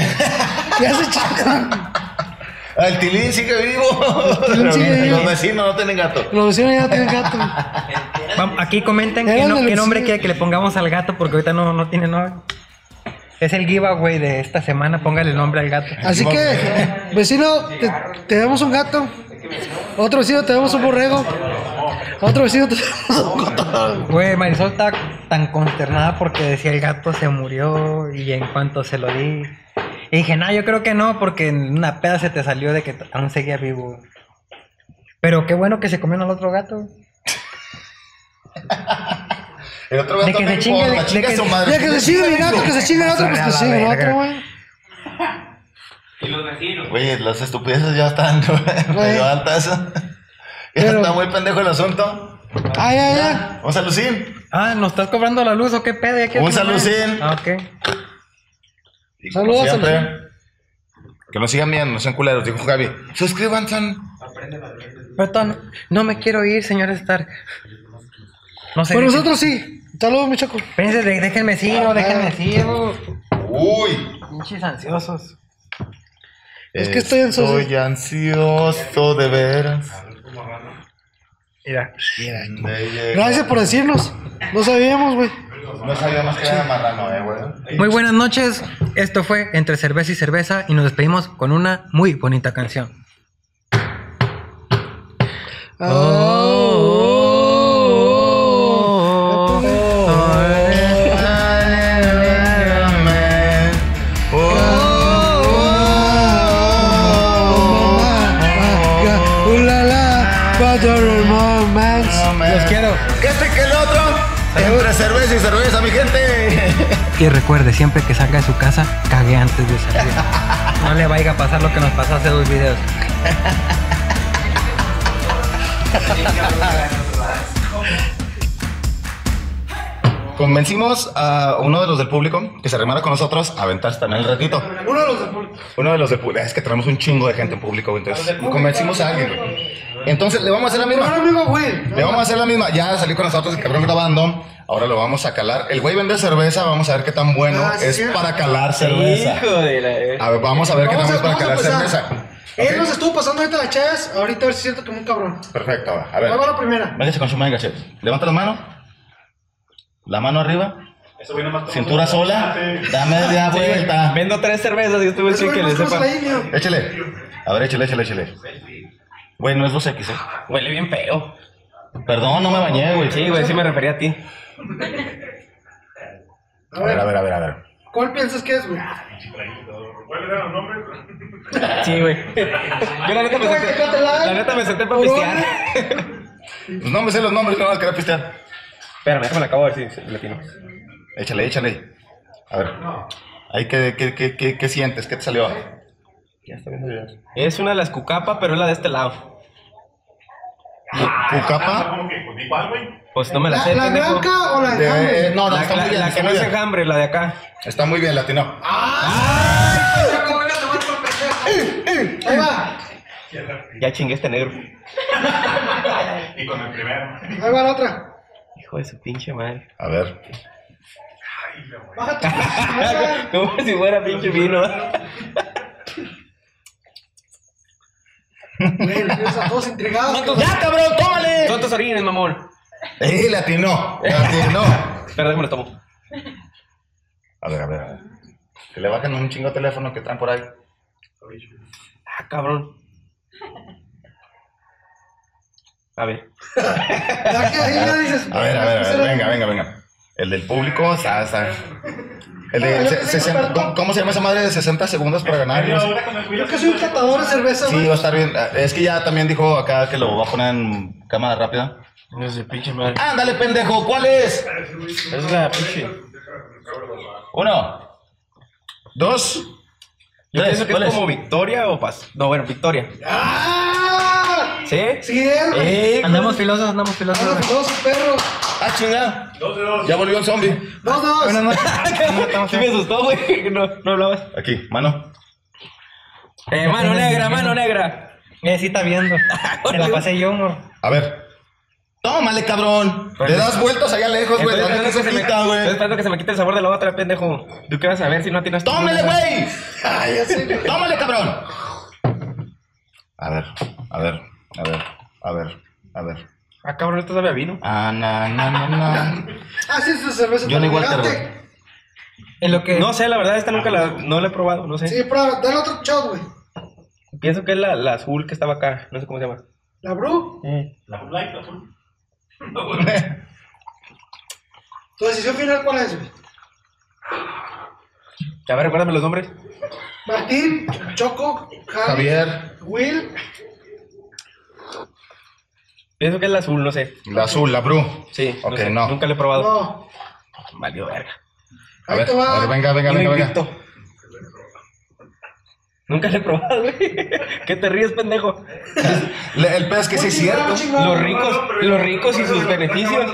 Ya se chingaron. Ah, El tilín sigue vivo. tilín sigue vivo. Los vecinos no tienen gato. Los vecinos ya no tienen gato. Aquí comenten qué, no- del qué nombre quiere que le pongamos al gato porque ahorita no, no tiene nombre. Es el giveaway de esta semana, póngale el nombre al gato. Así que, vecino, te, tenemos un gato. Otro vecino, tenemos un borrego. Otro vecino, tenemos un gato. Güey, Marisol está tan consternada porque decía el gato se murió y en cuanto se lo di. Y dije, no, yo creo que no, porque en una peda se te salió de que aún seguía vivo. Pero qué bueno que se comieron al otro gato. [laughs] El otro gato De que se chingue, de chinga que- su madre. Ya que se chingue mi gato, que se chingue el otro, pues que se chingue el otro, güey. Y los vecinos. Güey, las estupideces ya están [laughs] medio altas. [laughs] Ya Pero- está muy pendejo el asunto. Ay, ay, ay. Vamos a lucir. Ah, ¿nos estás cobrando la luz o qué pedo? Ya Un salucín. Ah, ok. Y Saludos, siempre, Que nos sigan viendo, no sean culeros, dijo Javi. Suscríbanse. Perdón, no me quiero ir, señor Star. No sé. Por dejen- nosotros sí. Saludos, mi chaco. Espérense, de- déjenme no, déjenme oh. Uy. Pinches ansiosos. Es que estoy ansioso. Estoy ansioso de veras. Mira. Llegar. Gracias por decirnos. No sabíamos, güey. No sabía más que era marrano, eh, güey. Muy buenas noches. Esto fue Entre Cerveza y Cerveza y nos despedimos con una muy bonita canción. Los Y recuerde, siempre que salga de su casa, cague antes de salir. No le vaya a pasar lo que nos pasó hace dos videos. [laughs] Convencimos a uno de los del público que se remara con nosotros a aventarse también el ratito. Uno de los de público. Uno de los del público. Es que tenemos un chingo de gente en público, entonces convencimos a alguien. Entonces le vamos a hacer la misma. amigo, güey. Le vamos a hacer la misma. Ya salió con nosotros el cabrón grabando. Ahora lo vamos a calar. El güey vende cerveza. Vamos a ver qué tan bueno Ah, es sí. para calar cerveza. Hijo de la. A ver, vamos a ver qué tan bueno es para calar cerveza. Él nos estuvo pasando ahorita las chayas. Ahorita a ver si siento como un cabrón. Perfecto, a ver. Ahí va la primera. Véngase con su manga, chef. Levanta la mano. La mano arriba. Cintura sola. Dame media vuelta. Vendo tres cervezas y güey sí güey ahí, mío. Échale. A ver, échale, échale, échale. Güey, no es 2X, eh. Huele bien feo. Perdón, no me bañé, güey. Sí, güey, sí me refería a ti. A ver, a ver, a ver, a ver. ¿cuál piensas que es, güey? Sí, güey. Yo la neta me senté. La neta me senté para pistear. Pues no me sé los nombres, no vas a querer pistear. Espérame, déjame la acabo si si latino. Échale, échale. A ver. Ahí, ¿qué, qué, qué, qué, qué sientes? ¿Qué te salió? Ya está viendo videos. Es una de las cucapa, pero es la de este lado. ¿Cucapa? Pues no me la, ¿La, sé, la pendejo. blanca o la de De- enjambre? no, no, La, está la- muy bien. la está que no muy es bien. enjambre, la de acá. Está muy bien, latino. Ahí va. Ya chingué este negro. [laughs] Ahí va la otra. Hijo de su pinche madre. A ver. Como si fuera pinche vino. Güey, los tienes a todos intrigados. ¡Ya, cabrón, tómale! Son tus orines, mamón. ¡Eh, latino! ¡Latino! Espera, déjame lo tomo. A ver, a ver, a ver. Que le bajen un chingo de teléfono que traen por ahí. Ah, cabrón. A ver. A ver, a ver, a ver. Venga, venga, venga. El del público está, está. El de se- 60 ¿cómo- ¿Cómo se llama esa madre de 60 segundos para ganar? No sé. Yo que soy un catador de cerveza, Sí, güey. va a estar bien. Es que ya también dijo acá que lo va a poner en cámara rápida. No sé, pinche madre. Ándale, pendejo, ¿cuál es? Es la pinche. Uno, dos, Yo tres. pienso que ¿cuál es es? como Victoria o Paz. No, bueno, Victoria. ¿Sí? Sí. Eh, Andamos filosos, andamos filosos. Anda, güey. dos perros. Ah, chingada. Ya volvió el zombie. Dos, dos. Buenas noches. [laughs] Sí me asustó, güey. No, no hablabas. Aquí, mano. Eh, mano negra, mano negra. Eh, sí está viendo. [laughs] Se la pasé yo, amor. A ver. Tómale, cabrón. Le das vueltas allá lejos, güey. Estoy ¿Dónde esperando, que se me, quita, estoy esperando que se me quite el sabor de la otra, pendejo. ¿Tú qué vas a ver si no tienes ¡Tómale, güey! Ay, ya sé, güey. ¡Tómale, cabrón! A ver, a ver, a ver, a ver, a ver. Ah, cabrón, esto sabe a vino. Ah, na, na, na, na. Ah, sí, esa cerveza. Johnny güey. En lo que. No sé, la verdad, esta nunca la, no la he probado, no sé. Sí, prueba, dale otro shot, güey. Pienso que es la, la azul que estaba acá, no sé cómo se llama. La Bru. [laughs] Tu decisión final, ¿cuál es, güey? A ver, recuérdame los nombres. Martín, Choco, Javi, Javier, Will. Pienso que es la azul, no sé. la azul, la Bru. Sí, Ok, sé, no. Nunca la he probado. No. Valió verga. A Ahí ver, te va. a ver, venga, venga, venga, venga. invicto. Nunca la he probado, güey. [laughs] ¿Qué te ríes, pendejo? Le- El pez que sí es cierto. Los ricos, los ricos y sus beneficios.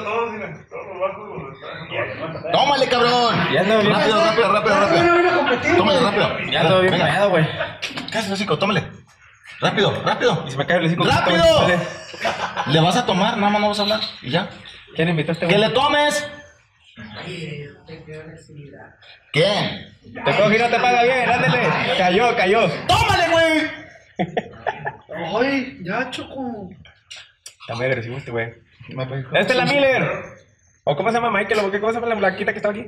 ¡Tómale, cabrón! Ya ando bien. Rápido, rápido, rápido, No rápido. Tómale, rápido. Ya ando bien Venga. pedo, güey. El hocico, tómale. Rápido, rápido. Y se me cae el hocico. ¡Rápido! ¿Le vas a tomar? Nada más no vas a hablar. Y ya. ¿Quién invitaste, ¡Que güey? le tomes! ¿Qué? Te coge y no te paga bien, ándale. Cayó, cayó. ¡Tómale, güey! Ay, ya, Choco. Está muy agresivo este güey. Esta es la Miller. ¿O cómo se llama Michael? ¿O qué? ¿Cómo se llama la blanquita que estaba aquí?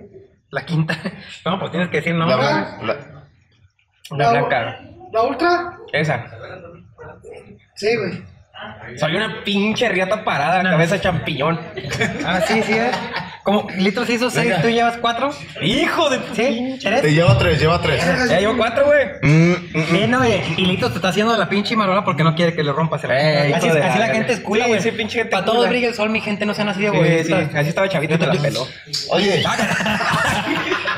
La quinta. [laughs] No, pues tienes que decir no. La, güey. la- La blanca. ¿La ultra? Esa. Sí, güey. Soy una pinche riata parada, cabeza de champiñón. Ah, sí, sí. eh. Como litros hizo seis, tú llevas cuatro. Hijo de... Sí, Te ¿eres? lleva tres, lleva tres. Ya llevo cuatro, güey. Mm, mm, Sí, no, y, y Litos te está haciendo la pinche marola porque no quiere que le rompas el Eh, Así, así la gente es culo, Sí, güey. sí, pinche gente Para todo cula. brilla el sol, mi gente, no sean así de Sí, güey. sí, así estaba chavito y te la peló. Oye, [laughs]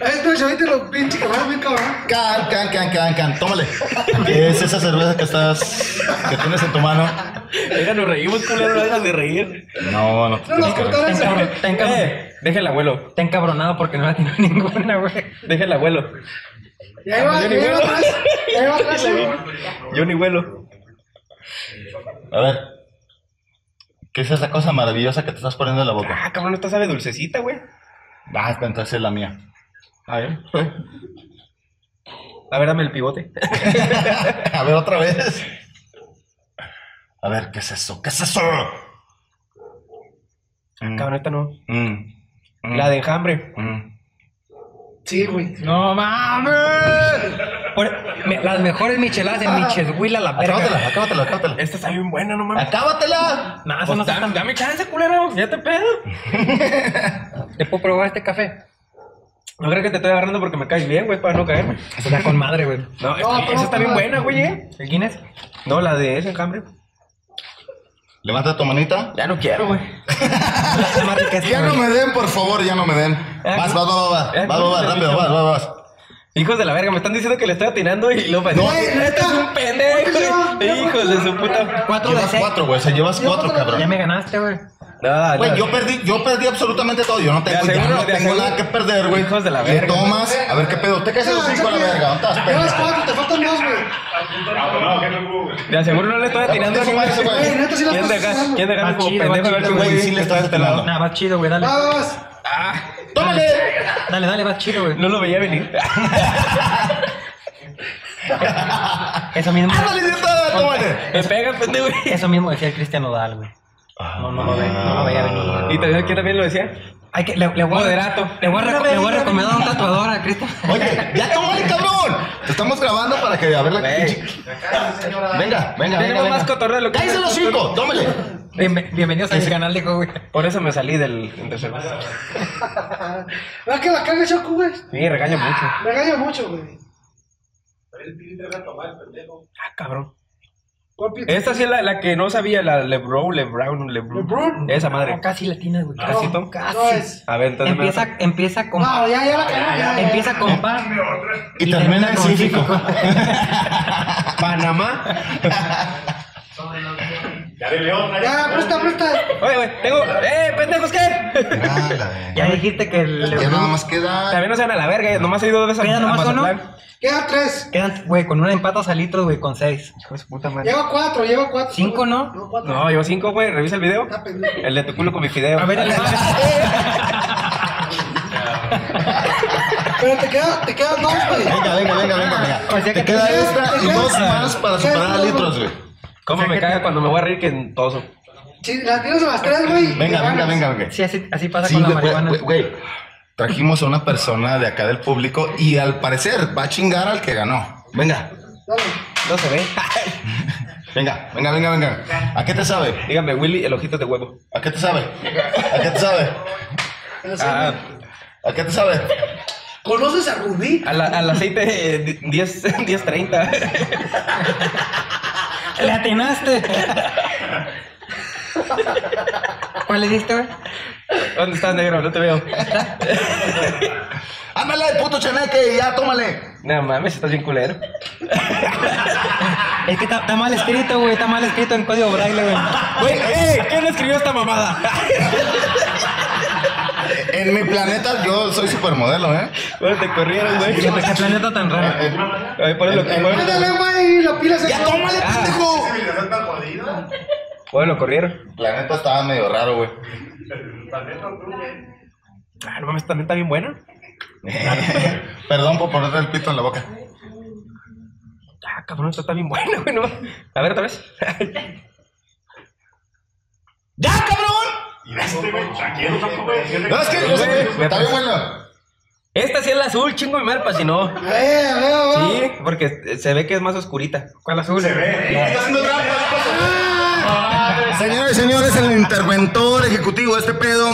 Esto, chavito, lo pinche cabrón, bien cabrón. can, can, can, can, can. Tómale. ¿Qué es esa cerveza que estás. que tienes en tu mano? Mira, nos reímos, culero, no dejas de reír. No, no te No ese. está encabron- Eh, deja el abuelo. está encabronado porque no la tiene [laughs] ninguna, güey. Deja el abuelo. Y ahí va, Yo y ni ahí va vuelo. atrás. Y ahí va atrás. Yo ni vuelo. A ver. ¿Qué es esa cosa maravillosa que te estás poniendo en la boca? Ah, cabrón, esta sabe dulcecita, güey. Ah, entonces es la mía. A ver. A ver, dame el pivote. [laughs] A ver, otra vez. A ver, ¿qué es eso? ¿Qué es eso? Mm, Cabrón, esta no. mm, mm, La de enjambre. Sí, güey. No mames. Por- me- las mejores micheladas de Michelwilla, la Acábatela, verga. acábatela, acábatela. Esta está bien buena, no mames. ¡Acábatela! No, eso Pues no está dame, tan... dame chance, culero. Ya te pedo. [laughs] ¿Te puedo probar este café? No creo que te estoy agarrando porque me caes bien, güey, para no caerme. [laughs] Está con madre, güey. No, No, esa está bien buena, güey. ¿eh? ¿El Guinness? No, la de ese enjambre. Levanta tu manita. Ya no quiero, güey. Ya no me den, por favor, ya no me den. Vas, vas, vas, vas, vas, vas, vas, rápido, vas, vas, vas. Hijos de la verga, me están diciendo que le estoy atinando y lo No, Este es un pendejo. Hijos de su puta. Cuatro de Llevas seis. cuatro, güey, o sea, llevas cuatro, Ya cabrón. me ganaste, güey. No, Güey, yo perdí, yo perdí absolutamente todo. Yo no tengo, ya no tengo nada que perder, güey. Hijos de la Le verga. tomas, a ver qué pedo. Te caes el hocico a la verga, ¿dónde estás, pendejo? cuatro, te faltan dos, güey. De aseguro no le estoy tomas ese, güey. ¿Quién deja. ¿Quién deja como pendejo? a ver güey, sí le estás este lado? atinando. Nada, va chido, güey, dale. Vas. Ah, ¡Tómale! Dale, dale, va chido, güey. no lo veía venir. Eso mismo. ¡Ándale, idiota! ¡Tómale! Me pega, pendejo. Eso mismo decía el Cristian Nodal, güey. No, no lo ve, no lo veía venir. ¿Y también quién también lo decía? Hay que, le, le voy a, Moderato. Le voy a, le voy a recomendar un tatuador a Cristian. [laughs] Oye, ya tómale, cabrón. Te estamos grabando para que a ver la Venga, venga, venga, Tenemos más cotorreo de lo que. ¡Cállese los cinco! ¡Tómale! Bienve- bienvenidos a mi canal, dijo, güey. Por eso me salí del de cerveza. ¿Verdad que la caga Choco, güey? Sí, regaña mucho. Me regaña mucho, güey. Ah, cabrón. Esta sí es la, la que no sabía, la LeBron, LeBron, LeBron. LeBron. Esa madre. Casi latinas, güey. Casi, Casi, Tom. casi. No es. A ver, entonces me Empieza, empieza con. No, ya, ya la cagó, ya, ya. Empieza con pa. Y termina en con Cífico. [laughs] Panamá. [laughs] Ya de León, Ya, presta, presta. Oye, güey, tengo. ¡Eh, pendejos, qué! Ya dijiste que el. Ya nada más queda. También no se van a la verga, eh, nomás he ido dos veces a- Queda nomás uno. Quedan tres. Quedan, güey, con una empatas a litros, güey, con seis. Hijo de su puta madre. Lleva cuatro, lleva cuatro. ¿Cinco, no? No, cuatro. No, llevo cinco, güey. Revisa el video. El de tu culo con mi fideo. A ver, el Pero te, queda, te quedan dos, güey. Venga, venga, venga, venga, venga. O sea que Te queda te esta te y dos más para superar a litros, güey. ¿Cómo O sea me caga te- cuando me voy a reír que en toso? Si las tienes a las tres, güey. Venga, venga, venga, venga. Sí, así, así pasa Sí, con la güey, marihuana. güey, güey. Trajimos a una persona de acá del público y al parecer va a chingar al que ganó. Venga, Dale. No se ve. [laughs] venga, venga, venga, venga. ¿A qué te sabe? Dígame, Willy, el ojito de huevo. ¿A qué te sabe? ¿A qué te sabe? Ah, ¿A qué te sabe? ¿Conoces a Rubí? al, al aceite eh, di- 10, 10.30. [laughs] [laughs] ¡Le atinaste! ¿Cuál le diste, güey? ¿Dónde estás, negro? No te veo. Ándale, puto chaneque, ya, tómale. No mames, estás bien culero. Es que está, está mal escrito, güey. Está mal escrito en código braille, güey. Güey, ¡eh! ¿Quién escribió esta mamada? En mi planeta yo soy supermodelo, ¿eh? Bueno, te corrieron, güey. ¿Qué, qué planeta tan raro? Ay, ponlo, ponlo. Ándale, güey, lo pilas ¡Ya, tómale, Ah. pendejo! Bueno, lo corrieron. El planeta estaba medio raro, güey. Ah, no mames, también está bien buena. [laughs] Perdón por ponerte el pito en la boca. Ah, cabrón, esto está bien buena, güey. no. A ver, otra vez. [laughs] ¡Ya, cabrón! Este, güey, tranquilo, tampoco, güey. No, es que yo sé que está bien bueno. Esta sí es la azul, chingo mi madre, pa' si no. Eh. Sí, porque se ve que es más oscurita. ¿Cuál azul? Está haciendo trampa. Señores, señores, el interventor ejecutivo de este pedo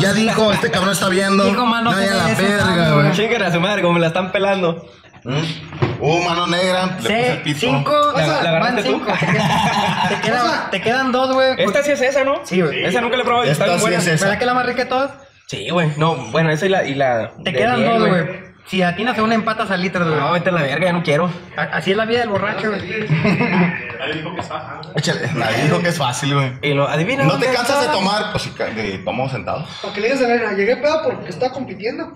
ya dijo, este cabrón está viendo. Dijo, mano, no, ya ¿qué la verga, güey. Chinguen a su madre, como me la están pelando. ¿Mm? Uh, mano negra, le puse el pito. cinco. ¿La- la van tú? Te quedan, te [laughs] quedan, te quedan dos, güey. Esta sí es esa, ¿no? Sí, güey. Esa nunca la he probado está Esta bien sí buena. es esa. ¿Verdad que la más rica de todas? Sí, güey. No, bueno, esa y la. Y la Te quedan miel, dos, güey. Si atinas a una empatas al litro, güey. No, vete a la verga, ya no quiero. A- Así es la vida del borracho, güey. [laughs] Nadie dijo que. Échale, nadie dijo que es fácil, güey. Y lo adivina. ¿No te cansas de está? tomar? Pues sí, ca- de- tomo sentado. Para que le digas a Elena, llegué pedo porque está compitiendo.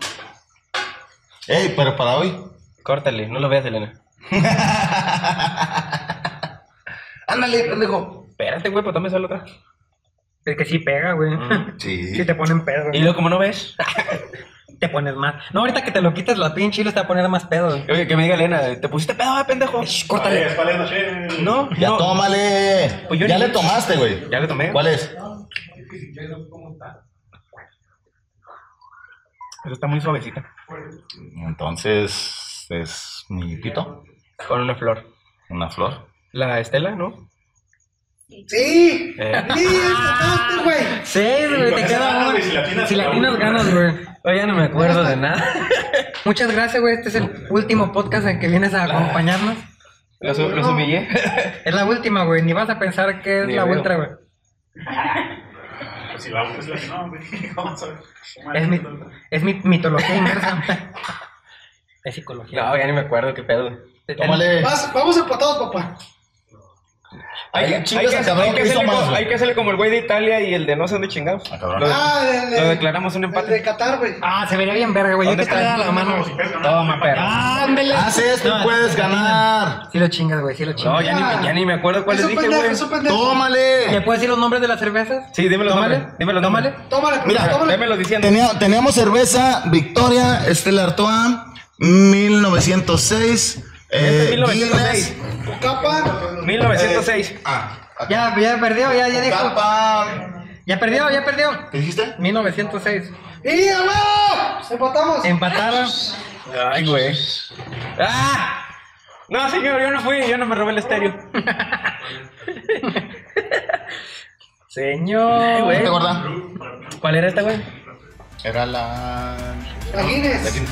Ey, pero para hoy. Córtale, no lo veas, Elena. [laughs] Ándale, pendejo. Espérate, güey, pues tome solo otra. Es que sí pega, güey. [laughs] Sí. Sí te ponen pedo. Y luego, como no ves. [laughs] Te pones más. No, ahorita que te lo quites la pinche chile te va a poner más pedo, güey. Oye, que me diga Elena, ¿te pusiste pedo, eh, pendejo? Córtale. No, Ya no. tómale. Pues yo ya ni- le tomaste, güey. Ya le tomé. ¿Cuál es? Pero está muy suavecita. Entonces, es mi pito. Con una flor. Una flor. La Estela, ¿no? Sí. Eh. Sí, güey. Seis, güey, te queda una. güey, si la atinas, Si la la tienes última. ganas, güey. Oye, ya no me acuerdo de nada. [laughs] Muchas gracias, güey. Este es el último podcast en que vienes a acompañarnos. Los, los humillé. Es la última, güey. Ni vas a pensar que es Ni la veo. ultra, güey. Pues si la otra es la que no, güey. [laughs] Vamos a ver. Es mi, es mi mitología inversa. Es psicología. No, ya ni me acuerdo qué pedo. Tómale. Vas- vamos empatados, papá. Hay, Ay, hay, que, hay, que hacerle más, como, hay que hacerle como el güey de Italia y el de no sé dónde chingados. Ah, cabrón. Lo, Ah, el de- lo declaramos un El de empate. Qatar, güey. Ah, se vería bien verga, güey. Yo ¿Dónde te traía la mano. Toma, perro. Ándale. Haz esto y puedes ganar. Sí lo chingas, güey. Sí lo No, chingas. ya ni, me- ya ni me acuerdo cuál Es les un dije, güey. es un pendejo. ¿Le Tómale. puedes decir los nombres de las cervezas? Sí, dime los Tómale. nombres. Dime los Tómale. nombres. Tómale, Mira, tómale. Diciendo. Tenía- teníamos cerveza Victoria Estela Artois 1906. Este es Eh, 1906. Guinness, Tu capa. 1906. Ah, aquí. Ya, ya perdió, ya, ya dijo. Capa. Ya perdió, ya perdió. ¿Qué dijiste? 1906. ¡Y a huevo! Empatamos. Empataron. Ay, güey. ¡Ah! No, señor, yo no fui, yo no me robé el estéreo. Señor, güey. ¿Te acuerdas? ¿Cuál era esta, güey? Era la. La Guinness. La Guinness.